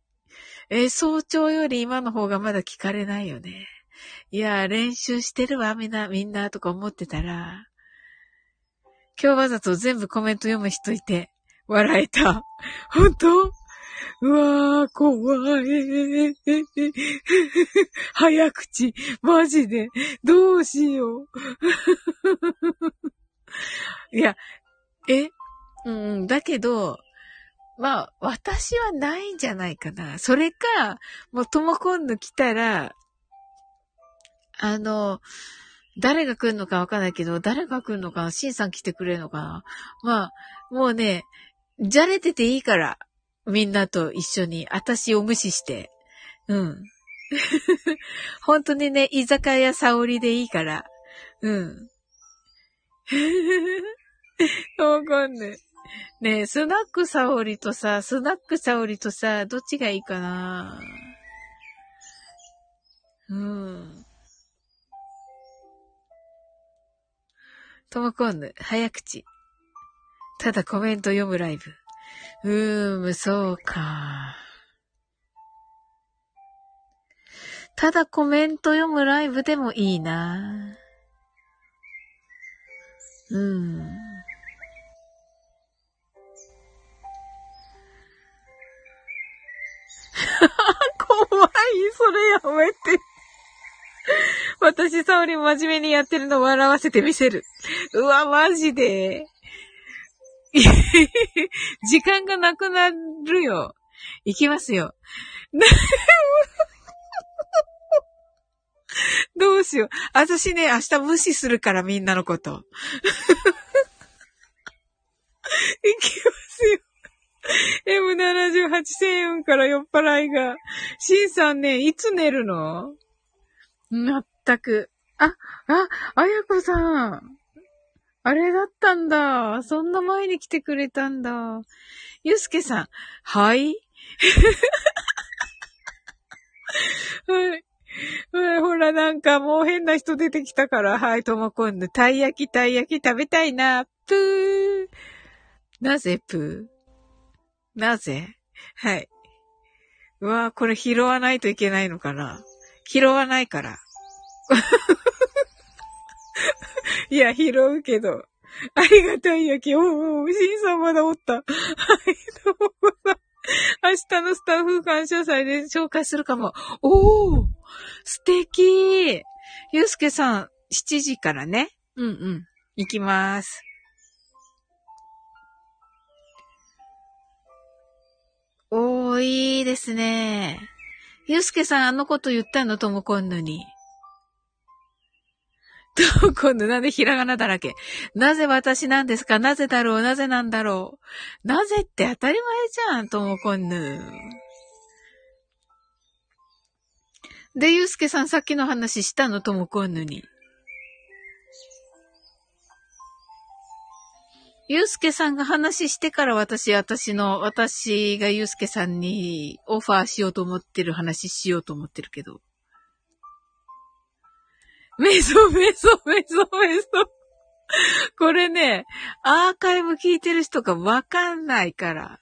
え、早朝より今の方がまだ聞かれないよね。いやー、練習してるわ、みんな、みんな、とか思ってたら、今日わざと全部コメント読む人いて、笑えた。本当？うわー、怖い。早口。マジで。どうしよう。いや、え？うん、だけど、まあ、私はないんじゃないかな。それか、もう、ともこんぬ来たら、あの、誰が来るのかわかんないけど、誰が来るのかなシンさん来てくれるのかなまあ、もうね、じゃれてていいから。みんなと一緒に、私を無視して。うん。本当にね、居酒屋沙織でいいから。うん。わかんねえ。ねえ、スナック沙織とさ、スナック沙織とさ、どっちがいいかな？うん。ともこんぬ、早口。ただコメント読むライブ。うーむ、そうか。ただコメント読むライブでもいいな。うん。怖い、それやめて。私、沙織真面目にやってるの笑わせてみせる。うわ、マジで。時間がなくなるよ。行きますよ。どうしよう。私ね、明日無視するからみんなのこと。行きますよ。M78 千円から酔っ払いが。シンさんね、いつ寝るの？まったく。あ、あ、あやこさん。あれだったんだ。そんな前に来てくれたんだ。ゆうすけさん、はい？はい。ほら、なんかもう変な人出てきたから、はい、ともこんぬ。たい焼き、たい焼き食べたいな。ぷー。なぜぷー？なぜ？はい。うわぁ、これ拾わないといけないのかな？拾わないから。いや、拾うけど。ありがたい焼き。おうお、シンさんまだおった。はい、どうも。明日のスタッフ感謝祭で紹介するかも。おお素敵ゆうすけさん、7時からね。うんうん。行きます。おー、いいですね。ゆうすけさん、あのこと言ったの？ともこんのに。と、今度なんでひらがなだらけ。なぜ私なんですか？なぜだろう？なぜなんだろう？なぜって当たり前じゃん、ともこんぬ。で、ゆうすけさんさっきの話したの？ともこんぬに。ゆうすけさんが話してから私、私の、私がゆうすけさんにオファーしようと思ってる話しようと思ってるけど。メソ、メソ、メソ、メソ。これね、アーカイブ聞いてる人がわかんないから。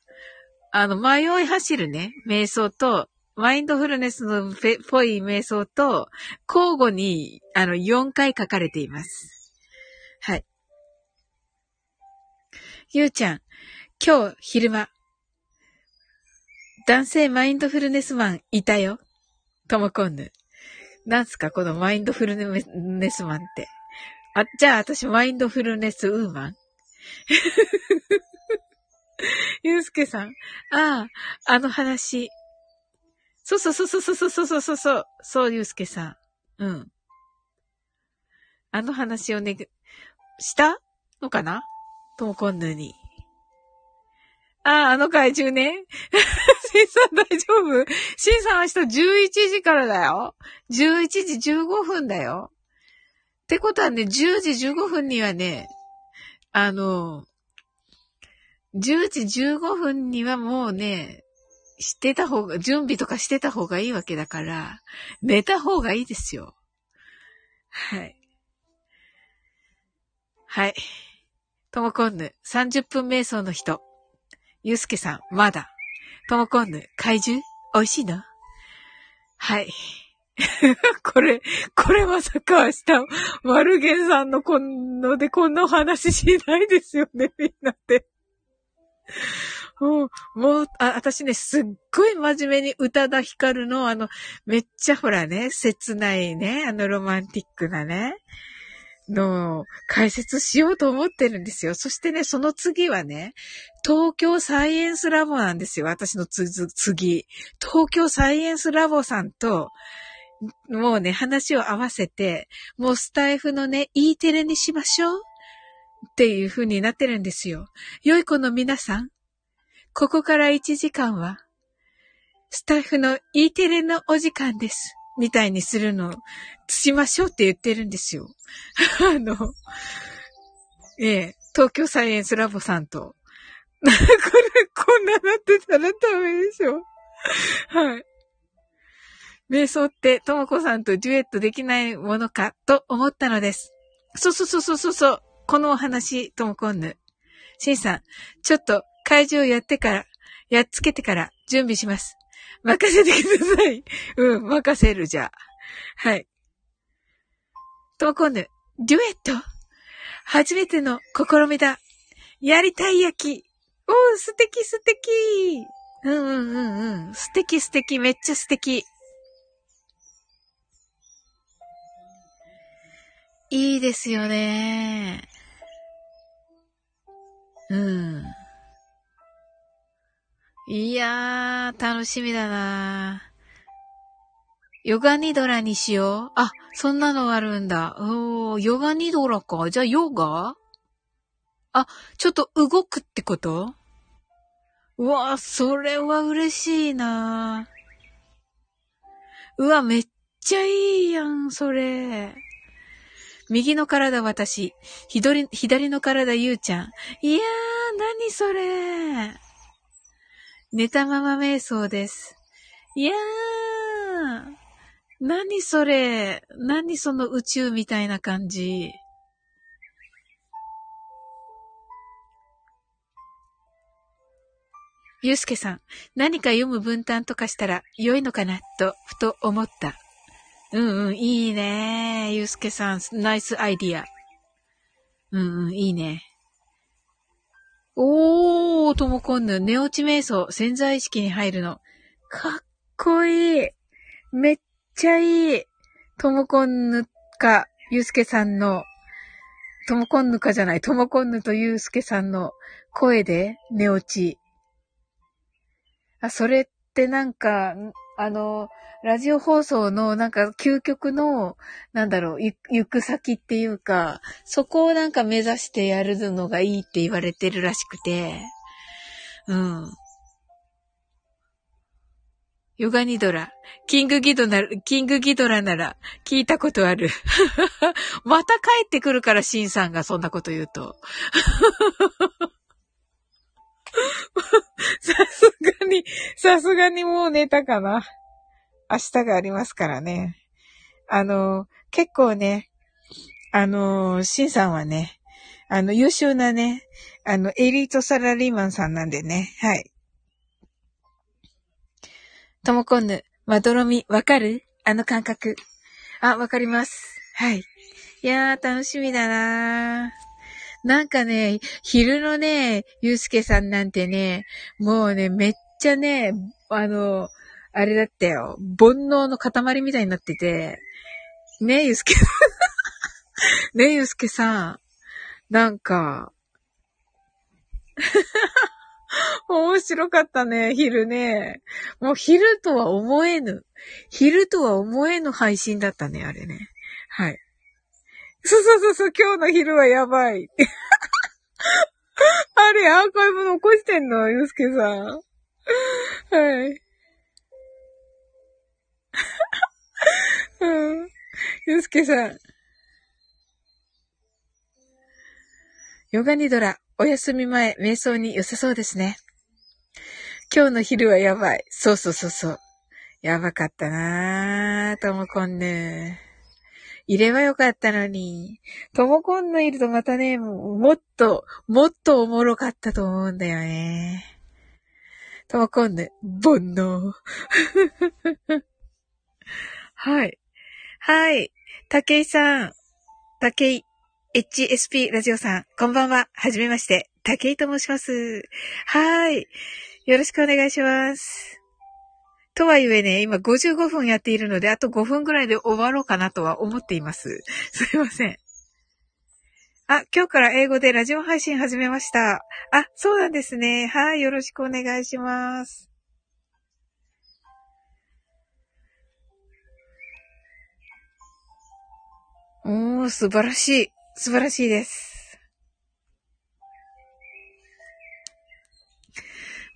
あの、迷い走るね、瞑想と、マインドフルネスのぽい瞑想と、交互に、あの、4回書かれています。はい。ゆうちゃん、今日昼間、男性マインドフルネスマンいたよ。ともこんぬ。なんすかこのマインドフルネスマンって。あ、じゃあ私マインドフルネスウーマン？ゆうすけさん。ああ、あの話。そうそうそうそうそうそうそうそうそう。そう、ゆうすけさん。うん。あの話をね、した？のかな？ともこんぬに。ああ、あの怪獣ね。シンさん大丈夫？シンさん明日11時からだよ。11時15分だよ。ってことはね、10時15分にはね、あの、10時15分にはもうね、してた方が、準備とかしてた方がいいわけだから、寝た方がいいですよ。はい。はい。ともこんぬ、30分瞑想の人。ゆうすけさん、まだ。ともこんぬ、怪獣？美味しいの？はい。これ、これまさか明日、マルゲンさんのこんのでこんなお話しないですよね、みんなって。もう、もう、あ、私ね、すっごい真面目に宇多田ヒカルのあの、めっちゃほらね、切ないね、あのロマンティックなね、の解説しようと思ってるんですよ。そしてね、その次はね、東京サイエンスラボなんですよ。私の次。東京サイエンスラボさんと、もうね、話を合わせて、もうスタイフのね、E テレにしましょうっていう風になってるんですよ。良い子の皆さん、ここから1時間は、スタイフの E テレのお時間です。みたいにするの、しましょうって言ってるんですよ。あの、ええ、東京サイエンスラボさんと。これ、こんななってたらダメでしょ。はい。瞑想ってともこさんとデュエットできないものかと思ったのです。そうそうそうそうそう。このお話、ともこんぬ。しんさん、ちょっと会場やってから、やっつけてから準備します。任せてください。うん、任せるじゃはい。ともこんぬ、デュエット初めての試みだ。やりたい焼き。おー、素敵素敵。うんうんうんうん。素敵素敵。めっちゃ素敵。いいですよね。うん。いやー、楽しみだなヨガニドラにしよう。あ、そんなのあるんだ。おー、ヨガニドラか。じゃあヨガ？あ、ちょっと動くってこと？うわそれは嬉しいなうわ、めっちゃいいやん、それ。右の体私、左、左の体ゆうちゃん。いやー、何それ。寝たまま瞑想です。いやー、何それ。何その宇宙みたいな感じ。ゆうすけさん、何か読む分担とかしたら良いのかなと、ふと思った。うんうん、いいね。ゆうすけさん、ナイスアイディア。うんうん、いいね。おー、ともこんぬ、寝落ち瞑想、潜在意識に入るの。かっこいい。めっちゃいい。ともこんぬか、ゆうすけさんの、ともこんぬかじゃない、ともこんぬとゆうすけさんの声で寝落ち。あ、それってなんか、あの、ラジオ放送のなんか究極の、なんだろう、行く先っていうか、そこをなんか目指してやるのがいいって言われてるらしくて、うん。ヨガニドラ、キングギドラ、キングギドラなら聞いたことある。また帰ってくるから、シンさんがそんなこと言うと。さすがに、さすがにもう寝たかな。明日がありますからね。あの、結構ね、あの、シンさんはね、あの、優秀なね、あの、エリートサラリーマンさんなんでね、はい。ともこんぬ、まどろみ、わかる？あの感覚。あ、わかります。はい。いやー、楽しみだなー。なんかね、昼のね、ゆうすけさんなんてね、もうね、めっちゃね、あの、あれだったよ。煩悩の塊みたいになってて、ね、ゆうすけ、ね、ゆうすけさん。なんか、面白かったね、昼ね。もう昼とは思えぬ。昼とは思えぬ配信だったね、あれね。はい。そうそうそうそう、今日の昼はやばい。あれ、アーカイブ残してんのゆうすけさん。はい。うん。ゆうすけさん。ヨガニドラ、お休み前、瞑想に良さそうですね。今日の昼はやばい。そうそうそうそう。やばかったなぁ、ともこんぬ。いればよかったのに。ともこんぬいるとまたね、もっと、もっとおもろかったと思うんだよね。ともこんぬ、煩悩。はい。はい。竹井さん。竹井 HSP ラジオさん。こんばんは。はじめまして。竹井と申します。はい。よろしくお願いします。とはいえね、今55分やっているので、あと5分ぐらいで終わろうかなとは思っています。すいません。あ、今日から英語でラジオ配信始めました。あ、そうなんですね。はい、よろしくお願いします。おー、素晴らしい。素晴らしいです。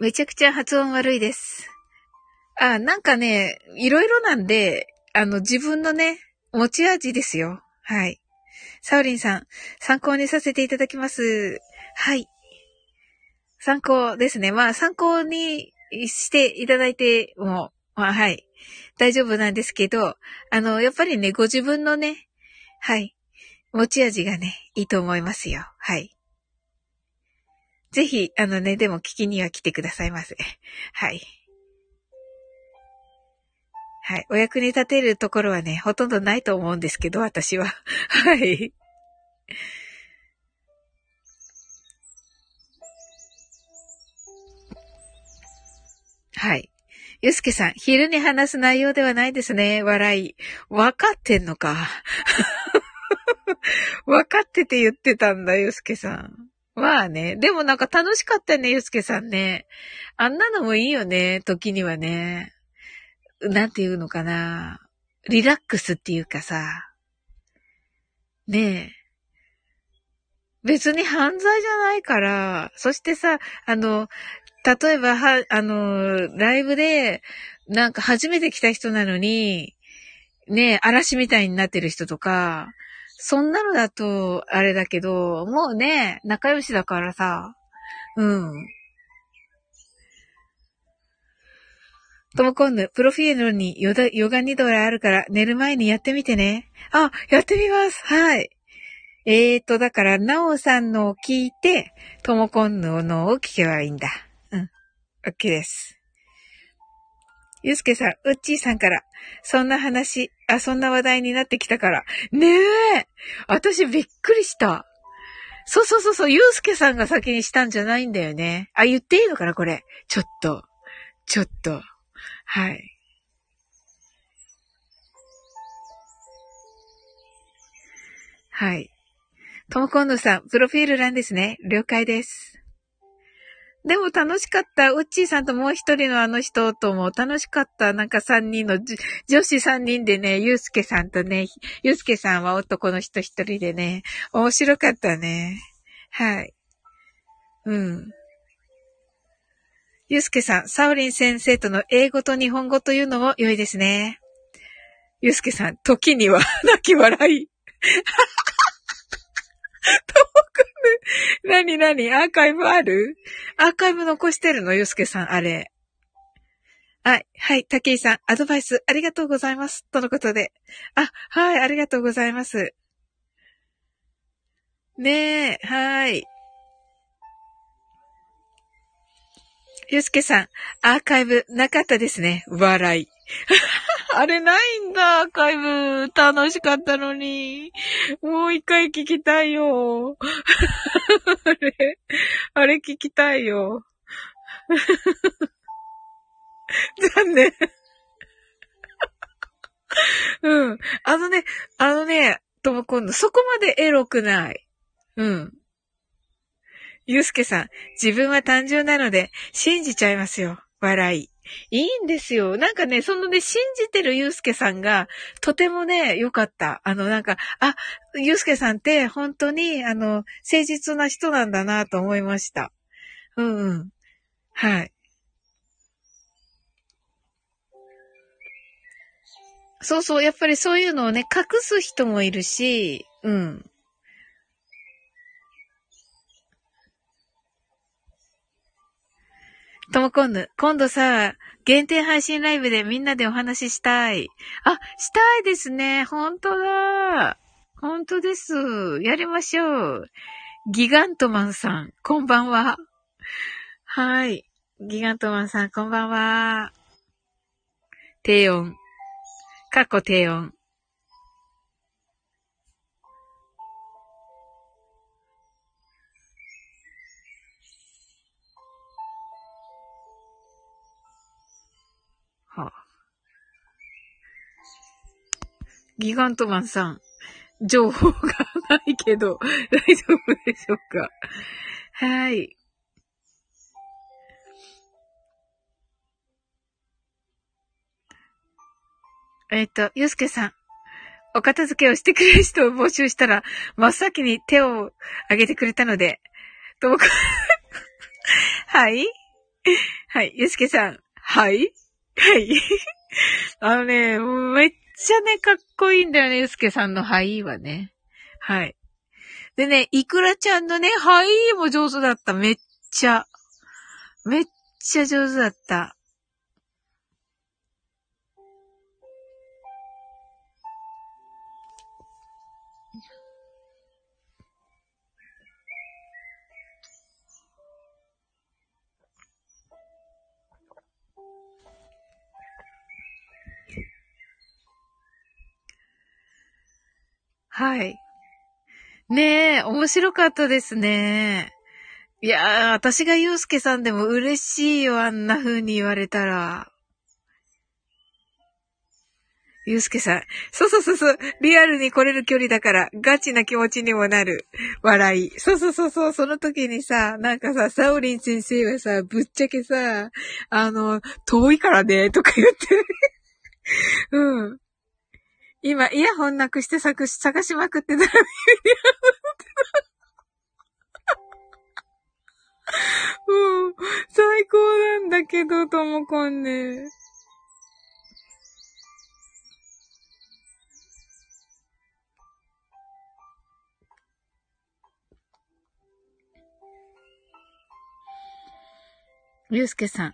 めちゃくちゃ発音悪いです。あ、なんかね、いろいろなんで、あの、自分のね、持ち味ですよ。はい。サウリンさん、参考にさせていただきます。はい。参考ですね。まあ、参考にしていただいても、まあ、はい。大丈夫なんですけど、あの、やっぱりね、ご自分のね、はい。持ち味がね、いいと思いますよ。はい。ぜひ、あのね、でも聞きには来てくださいませ。はい。はい。お役に立てるところはね、ほとんどないと思うんですけど、私は。はい。はい。ゆすけさん、昼に話す内容ではないですね。笑い。わかってんのか。わかってて言ってたんだ、ゆすけさん。まあね。でもなんか楽しかったね、ゆすけさんね。あんなのもいいよね、時にはね。なんていうのかな。リラックスっていうかさ。ねえ。別に犯罪じゃないから、そしてさ、あの、例えば、は、あの、ライブで、なんか初めて来た人なのに、ねえ、嵐みたいになってる人とか、そんなのだと、あれだけど、もうね、仲良しだからさ、うん。ともこんぬ、プロフィールにヨガヨガニドラあるから寝る前にやってみてね。あ、やってみます。はい。えーと、だから、なおさんのを聞いて、ともこんぬのを聞けばいいんだ。うん。OK です。ゆうすけさん、うっちーさんから、そんな話、あ、そんな話題になってきたから。ねえ私びっくりした。そうそうそうそう、ゆうすけさんが先にしたんじゃないんだよね。あ、言っていいのかなこれ。ちょっと。ちょっと。はい。はい。ともこんのさん、プロフィール欄ですね。了解です。でも楽しかった。うっちーさんともう一人のあの人とも楽しかった。なんか三人の、女子三人でね、ゆうすけさんとね、ゆうすけさんは男の人一人でね、面白かったね。はい。うん。ゆうすけさん、サオリン先生との英語と日本語というのも良いですね。ゆうすけさん、時には 泣き笑い。ともくん、なになにアーカイブある？アーカイブ残してるの？ゆうすけさん、あれ。はい、はい、たけいさん、アドバイスありがとうございます。とのことで。あ、はい、ありがとうございます。ねえ、はい。ゆうすけさん、アーカイブなかったですね。笑い。あれないんだ、アーカイブ。楽しかったのに。もう一回聞きたいよ。あれ、あれ聞きたいよ。残念。うん。あのね、あのね、とも今度、そこまでエロくない。うん。ゆうすけさん、自分は単純なので、信じちゃいますよ。笑い。いいんですよ。なんかね、そのね、信じてるゆうすけさんが、とてもね、良かった。あの、なんか、あ、ゆうすけさんって本当に、あの、誠実な人なんだなと思いました。うんうん。はい。そうそう、やっぱりそういうのをね、隠す人もいるし、うん。ともこんぬ、今度さ、限定配信ライブでみんなでお話ししたい。あ、したいですね。本当だ。本当です。やりましょう。ギガントマンさん、こんばんは。はい。ギガントマンさん、こんばんは。低音。過去低音。ギガントマンさん、情報がないけど、大丈夫でしょうか？はい。えっ、と、ゆうすけさん。お片付けをしてくれる人を募集したら、真っ先に手を挙げてくれたので、ともか、はい。はい。ゆうすけさん。はい。はい。あのね、めっちゃね、かっこいいんだよね、ゆうすけさんのはいはね。はい。でね、いくらちゃんのね、はいも上手だった。めっちゃ。めっちゃ上手だった。はい。ねえ、面白かったですね。いやー、私がゆうすけさんでも嬉しいよ、あんな風に言われたら。ゆうすけさん。そうそうそうそう。リアルに来れる距離だから、ガチな気持ちにもなる。笑い。そうそうそうそう。その時にさ、なんかさ、サオリン先生はさ、ぶっちゃけさ、あの、遠いからね、とか言って うん。今、イヤホンなくして探し、探しまくってたら、う、最高なんだけど、ともこんね。ゆうすけさん、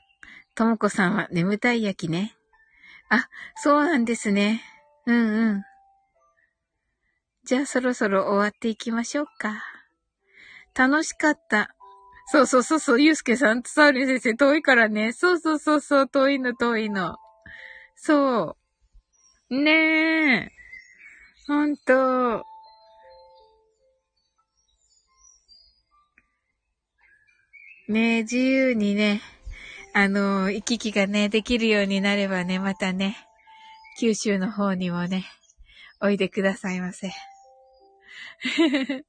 ともこさんは眠たい焼きね。あ、そうなんですね。うんうん。じゃあそろそろ終わっていきましょうか。楽しかった。そうそうそうそう、ゆうすけさんとサウリ先生遠いからね。そうそうそうそう、遠いの遠いの。そう。ねえ。ほんと。ねえ、自由にね、あの、行き来がね、できるようになればね、またね。九州の方にもね、おいでくださいませ。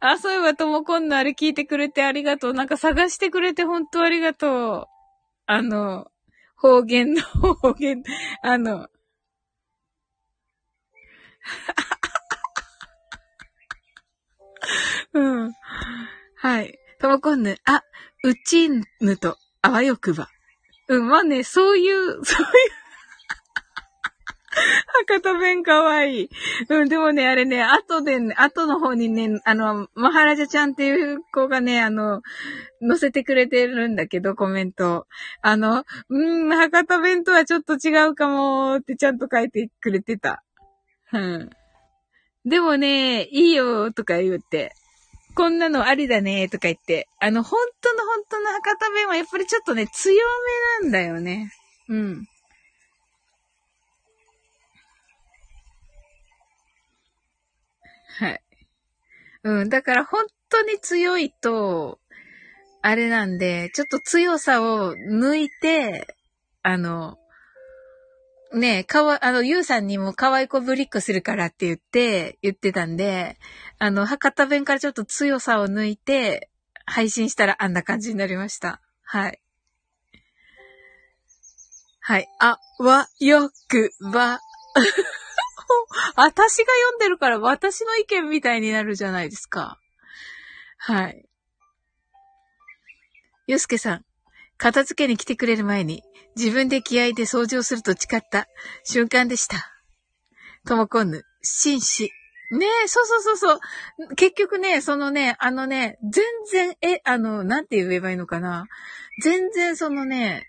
あ、そういえばともこんのあれ聞いてくれてありがとう。なんか探してくれて本当ありがとう。あの、方言の方言、あの、うん。はい。ともこんぬ、あ、うちんぬと、あわよくば。うん、まあね、そういう、そういう博多弁かわいい。うん、でもね、あれね、後で、後の方にね、あの、マハラジャちゃんっていう子がね、あの、載せてくれてるんだけど、コメント。あの、うん、博多弁とはちょっと違うかもってちゃんと書いてくれてた。うん。でもね、いいよとか言って。こんなのありだね、とか言って。あの、本当の本当の博多弁はやっぱりちょっとね、強めなんだよね。うん。はい。うん。だから本当に強いと、あれなんで、ちょっと強さを抜いて、あの、ねえ、かわ、あの、ゆうさんにも可愛い子ぶりっこするからって言って、言ってたんで、あの、博多弁からちょっと強さを抜いて、配信したらあんな感じになりました。はい。はい。あ、わ、よく、ば。私が読んでるから私の意見みたいになるじゃないですか。はい。ゆうすけさん、片付けに来てくれる前に、自分で気合で掃除をすると誓った瞬間でした。ともこんぬ、紳士。ねえ、そうそうそうそう。結局ね、そのね、あのね、全然、え、あの、なんて言えばいいのかな。全然そのね、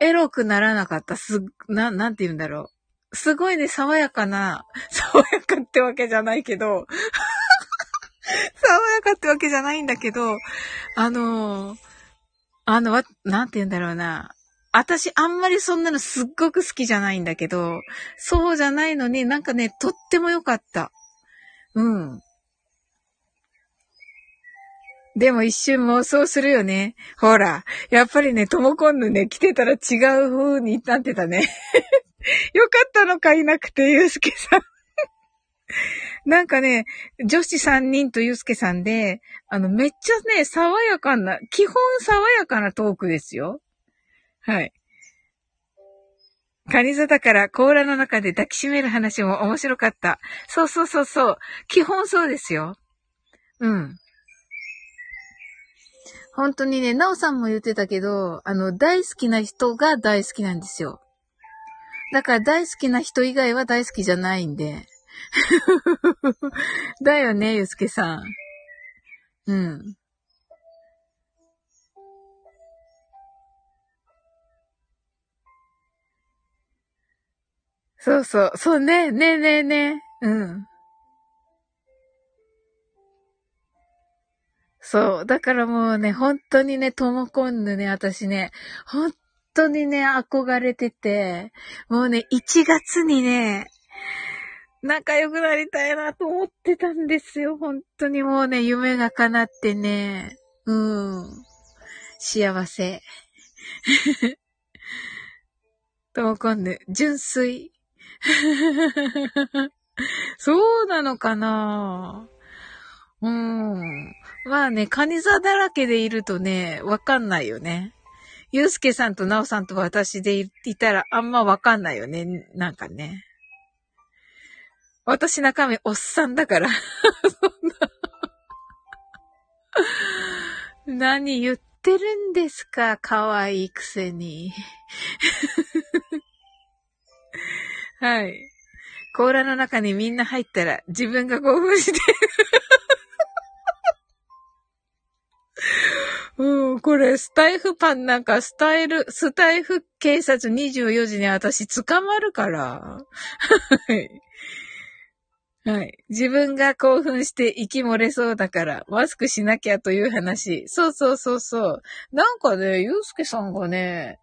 エロくならなかった。す、な、なんて言うんだろう。すごいね、爽やかな、爽やかってわけじゃないけど、爽やかってわけじゃないんだけど、あの、あの、わ、なんて言うんだろうな。私あんまりそんなのすっごく好きじゃないんだけど、そうじゃないのになんかね、とっても良かった。うん。でも一瞬妄想するよね。ほら、やっぱりね、ともこんぬね、来てたら違う風になってたね。よかったのかいなくて、ゆうすけさん。なんかね、女子3人とゆうすけさんで、あの、めっちゃね、爽やかな、基本爽やかなトークですよ。はい。カニ座だから甲羅の中で抱きしめる話も面白かった。そうそうそうそう。基本そうですよ。うん。本当にね、なおさんも言ってたけど、あの、大好きな人が大好きなんですよ。だから大好きな人以外は大好きじゃないんで。だよね、ゆうすけさん。うん。そうそう、そうね、ねえねえねえ。うん。そう。だからもうね、本当にね、ともこんぬね、私ね、本当にね、憧れてて、もうね、1月にね、仲良くなりたいなと思ってたんですよ。本当にもうね、夢が叶ってね、うん。幸せ。ともこんぬ、純粋。そうなのかな？うん。まあね、カニ座だらけでいるとね、わかんないよね。ゆうすけさんとなおさんと私でいたらあんまわかんないよね。なんかね。私中身おっさんだから何言ってるんですか？可愛いくせに。はい。甲羅の中にみんな入ったら自分が興奮してる うん、これ、スタイフパンなんか、スタイル、スタイフ警察24時に私捕まるから。はい。はい。自分が興奮して息漏れそうだから、マスクしなきゃという話。そうそうそうそう。なんかね、ゆうすけさんがね、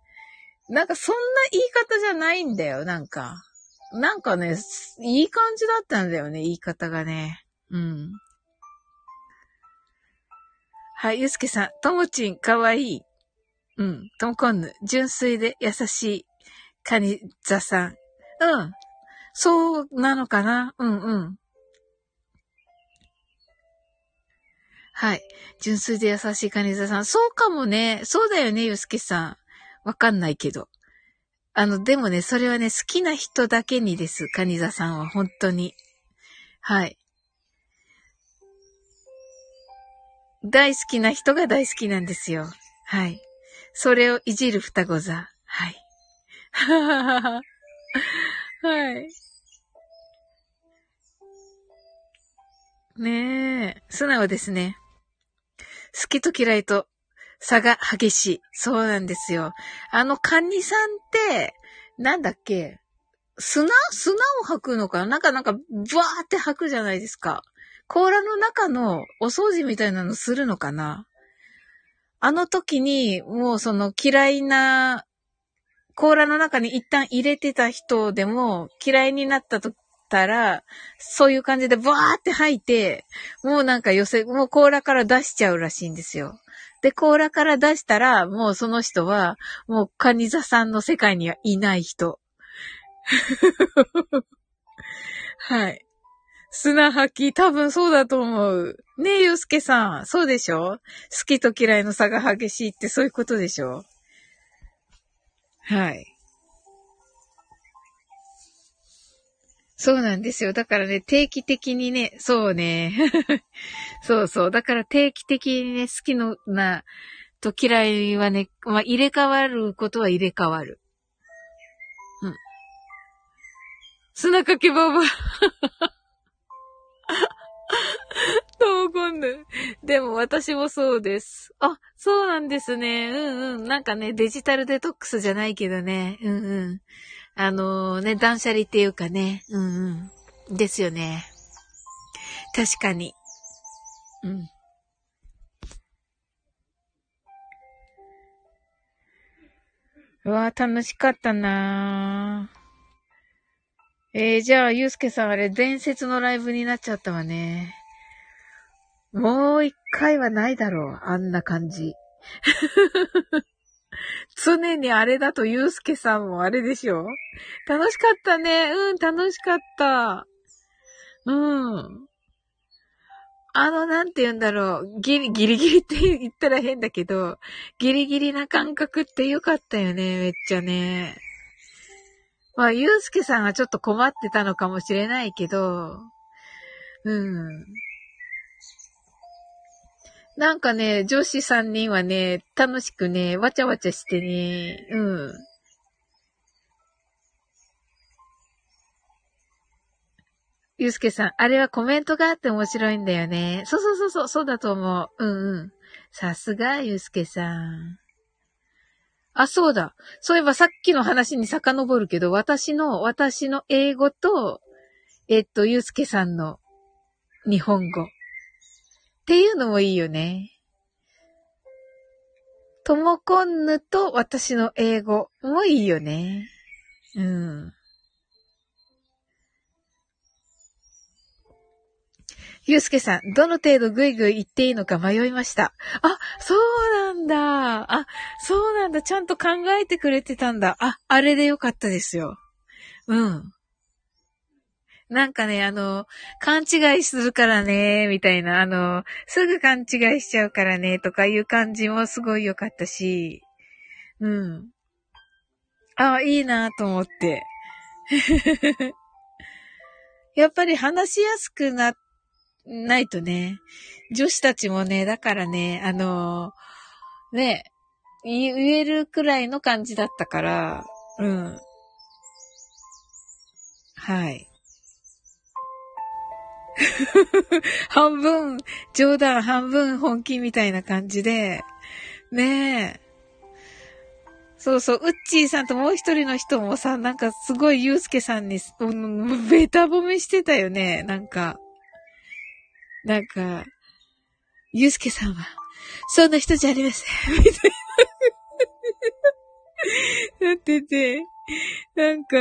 なんかそんな言い方じゃないんだよ、なんか。なんかね、いい感じだったんだよね、言い方がね。うん。はい、ゆうすけさん、ともちん、かわいい。うん、ともこんぬ、純粋で優しい、かにざさん。うん。そうなのかなうんうん。はい。純粋で優しいかにざさん。そうかもね。そうだよね、ゆうすけさん。わかんないけど。あの、でもね、それはね、好きな人だけにです、カニザさんは、本当に。はい。大好きな人が大好きなんですよ。はい。それをいじる双子座。はい。はい。ねえ、素直ですね。好きと嫌いと差が激しい。そうなんですよ。あの、カニさんって、なんだっけ？砂？砂を吐くのかな？なんかなんか、ブワーって吐くじゃないですか。甲羅の中のお掃除みたいなのするのかな？あの時に、もうその嫌いな、甲羅の中に一旦入れてた人でも嫌いになったとたら、そういう感じでブワーって吐いて、もうなんか寄せ、もう甲羅から出しちゃうらしいんですよ。で、甲羅から出したら、もうその人は、もうカニ座さんの世界にはいない人。はい。砂吐き、多分そうだと思う。ねえ、ゆうすけさん。そうでしょ？好きと嫌いの差が激しいってそういうことでしょ？はい。そうなんですよ。だからね、定期的にね、そうね。そうそう。だから定期的にね、好きのな、と嫌いはね、まあ、入れ替わることは入れ替わる。うん。砂かけばば。と今度。でも私もそうです。あ、そうなんですね。うんうん。なんかね、デジタルデトックスじゃないけどね。うんうん。あのー、ね、断捨離っていうかね。うんうん。ですよね。確かに。うん。うわー、楽しかったなー。えー、じゃあ、ゆうすけさんあれ、伝説のライブになっちゃったわね。もう一回はないだろう。あんな感じ。常にあれだとゆうすけさんもあれでしょ？楽しかったね。うん、楽しかった。うん。あの、なんて言うんだろう。ギリ、ギリギリって言ったら変だけど、ギリギリな感覚ってよかったよね、めっちゃね。まあ、ゆうすけさんはちょっと困ってたのかもしれないけど、うん。なんかね、女子3人はね、楽しくね、わちゃわちゃしてね、うん。ゆうすけさん、あれはコメントがあって面白いんだよね。そうそうそうそう、そうだと思う。うんうん。さすが、ゆうすけさん。あ、そうだ。そういえばさっきの話に遡るけど、私の、私の英語と、えっと、ゆうすけさんの日本語。っていうのもいいよね。ともこんぬと私の英語もいいよね。うん。ゆうすけさん、どの程度ぐいぐい言っていいのか迷いました。あ、そうなんだ。あ、そうなんだ。ちゃんと考えてくれてたんだ。あ、あれでよかったですよ。うん。なんかね、あの、勘違いするからね、みたいな、あの、すぐ勘違いしちゃうからね、とかいう感じもすごい良かったし、うん。あ、いいなと思って。やっぱり話しやすくな、ないとね、女子たちもね、だからね、あの、ね、言えるくらいの感じだったから、うん。はい。半分冗談、半分本気みたいな感じで、ねえ。そうそう、ウッチーさんともう一人の人もさ、なんかすごいユうスケさんに、ベタ褒めしてたよね、なんか。なんか、ユうスケさんは、そんな人じゃありません。みたいな。なってて、なんか、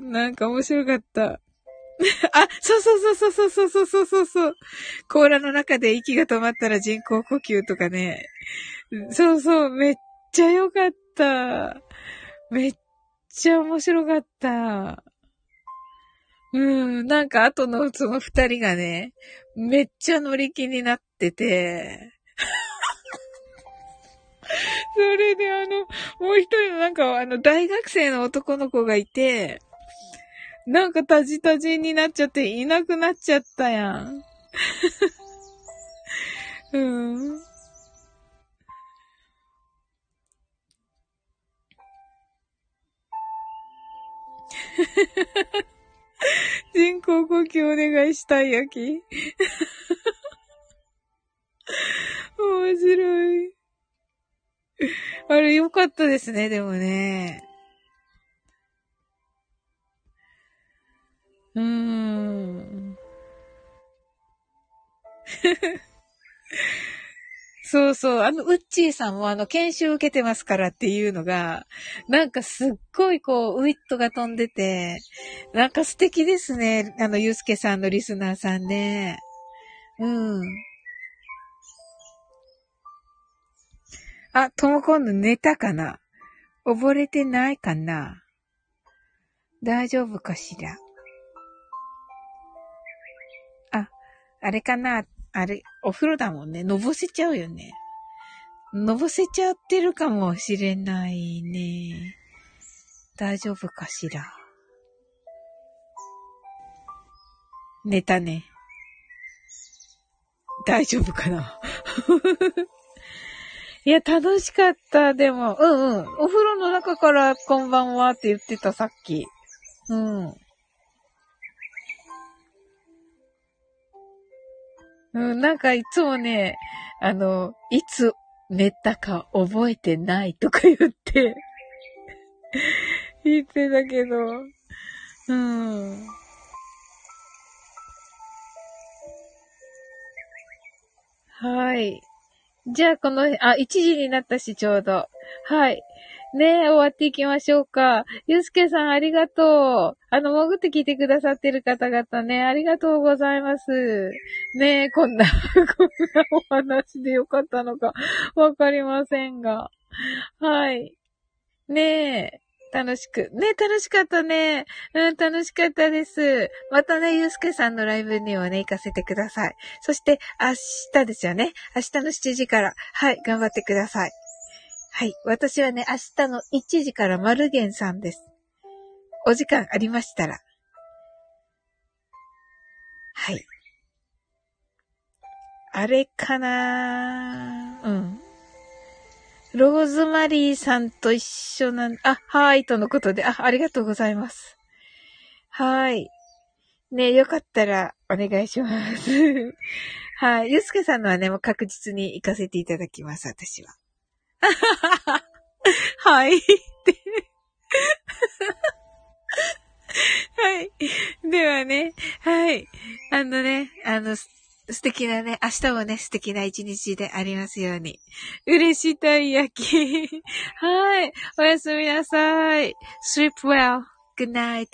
なんか面白かった。あ、そうそうそうそうそうそうそうそうそう。甲羅の中で息が止まったら人工呼吸とかね。そうそう、めっちゃ良かった。めっちゃ面白かった。うん、なんか後のその二人がね、めっちゃ乗り気になってて。それであの、もう一人のなんかあの大学生の男の子がいて、なんかタジタジになっちゃっていなくなっちゃったやん。うん。人工呼吸お願いしたいやき。面白い。あれよかったですね、でもね。うーん。そうそう。あの、ウッチーさんもあの、研修受けてますからっていうのが、なんかすっごいこう、ウィットが飛んでて、なんか素敵ですね。あの、ゆうすけさんのリスナーさんね。うん。あ、ともこんの寝たかな？溺れてないかな？大丈夫かしら？あれかな？あれ、お風呂だもんね。のぼせちゃうよね。のぼせちゃってるかもしれないね。大丈夫かしら？寝たね。大丈夫かな？いや、楽しかった。でも、うんうん。お風呂の中からこんばんはって言ってた、さっき。うん。うん、なんかいつもね、あの、いつ寝たか覚えてないとか言って言ってたけど、うん。はい。じゃあ、この、あ、1時になったし、ちょうど。はい。ね、終わっていきましょうか。ゆうすけさん、ありがとう。あの、潜って聞いてくださってる方々ね、ありがとうございます。ね、こんな、こんなお話でよかったのか、わかりませんが。はい。ねえ。楽しく。ね、楽しかったね。うん、楽しかったです。またね、ゆうすけさんのライブにはね、行かせてください。そして、明日ですよね。明日の7時から、はい、頑張ってください。はい。私はね、明日の1時からマルゲンさんです。お時間ありましたら。はい。あれかなうん。ローズマリーさんと一緒なん、あ、はーい、とのことで、あ、ありがとうございます。はーい。ねよかったらお願いします。はい。ゆうすけさんのはね、もう確実に行かせていただきます、私は。はい。はい。ではね、はい。あのね、あの、素敵なね、明日もね、素敵な一日でありますように。嬉しいたい焼き。はい。おやすみなさい。sleep well. Good night.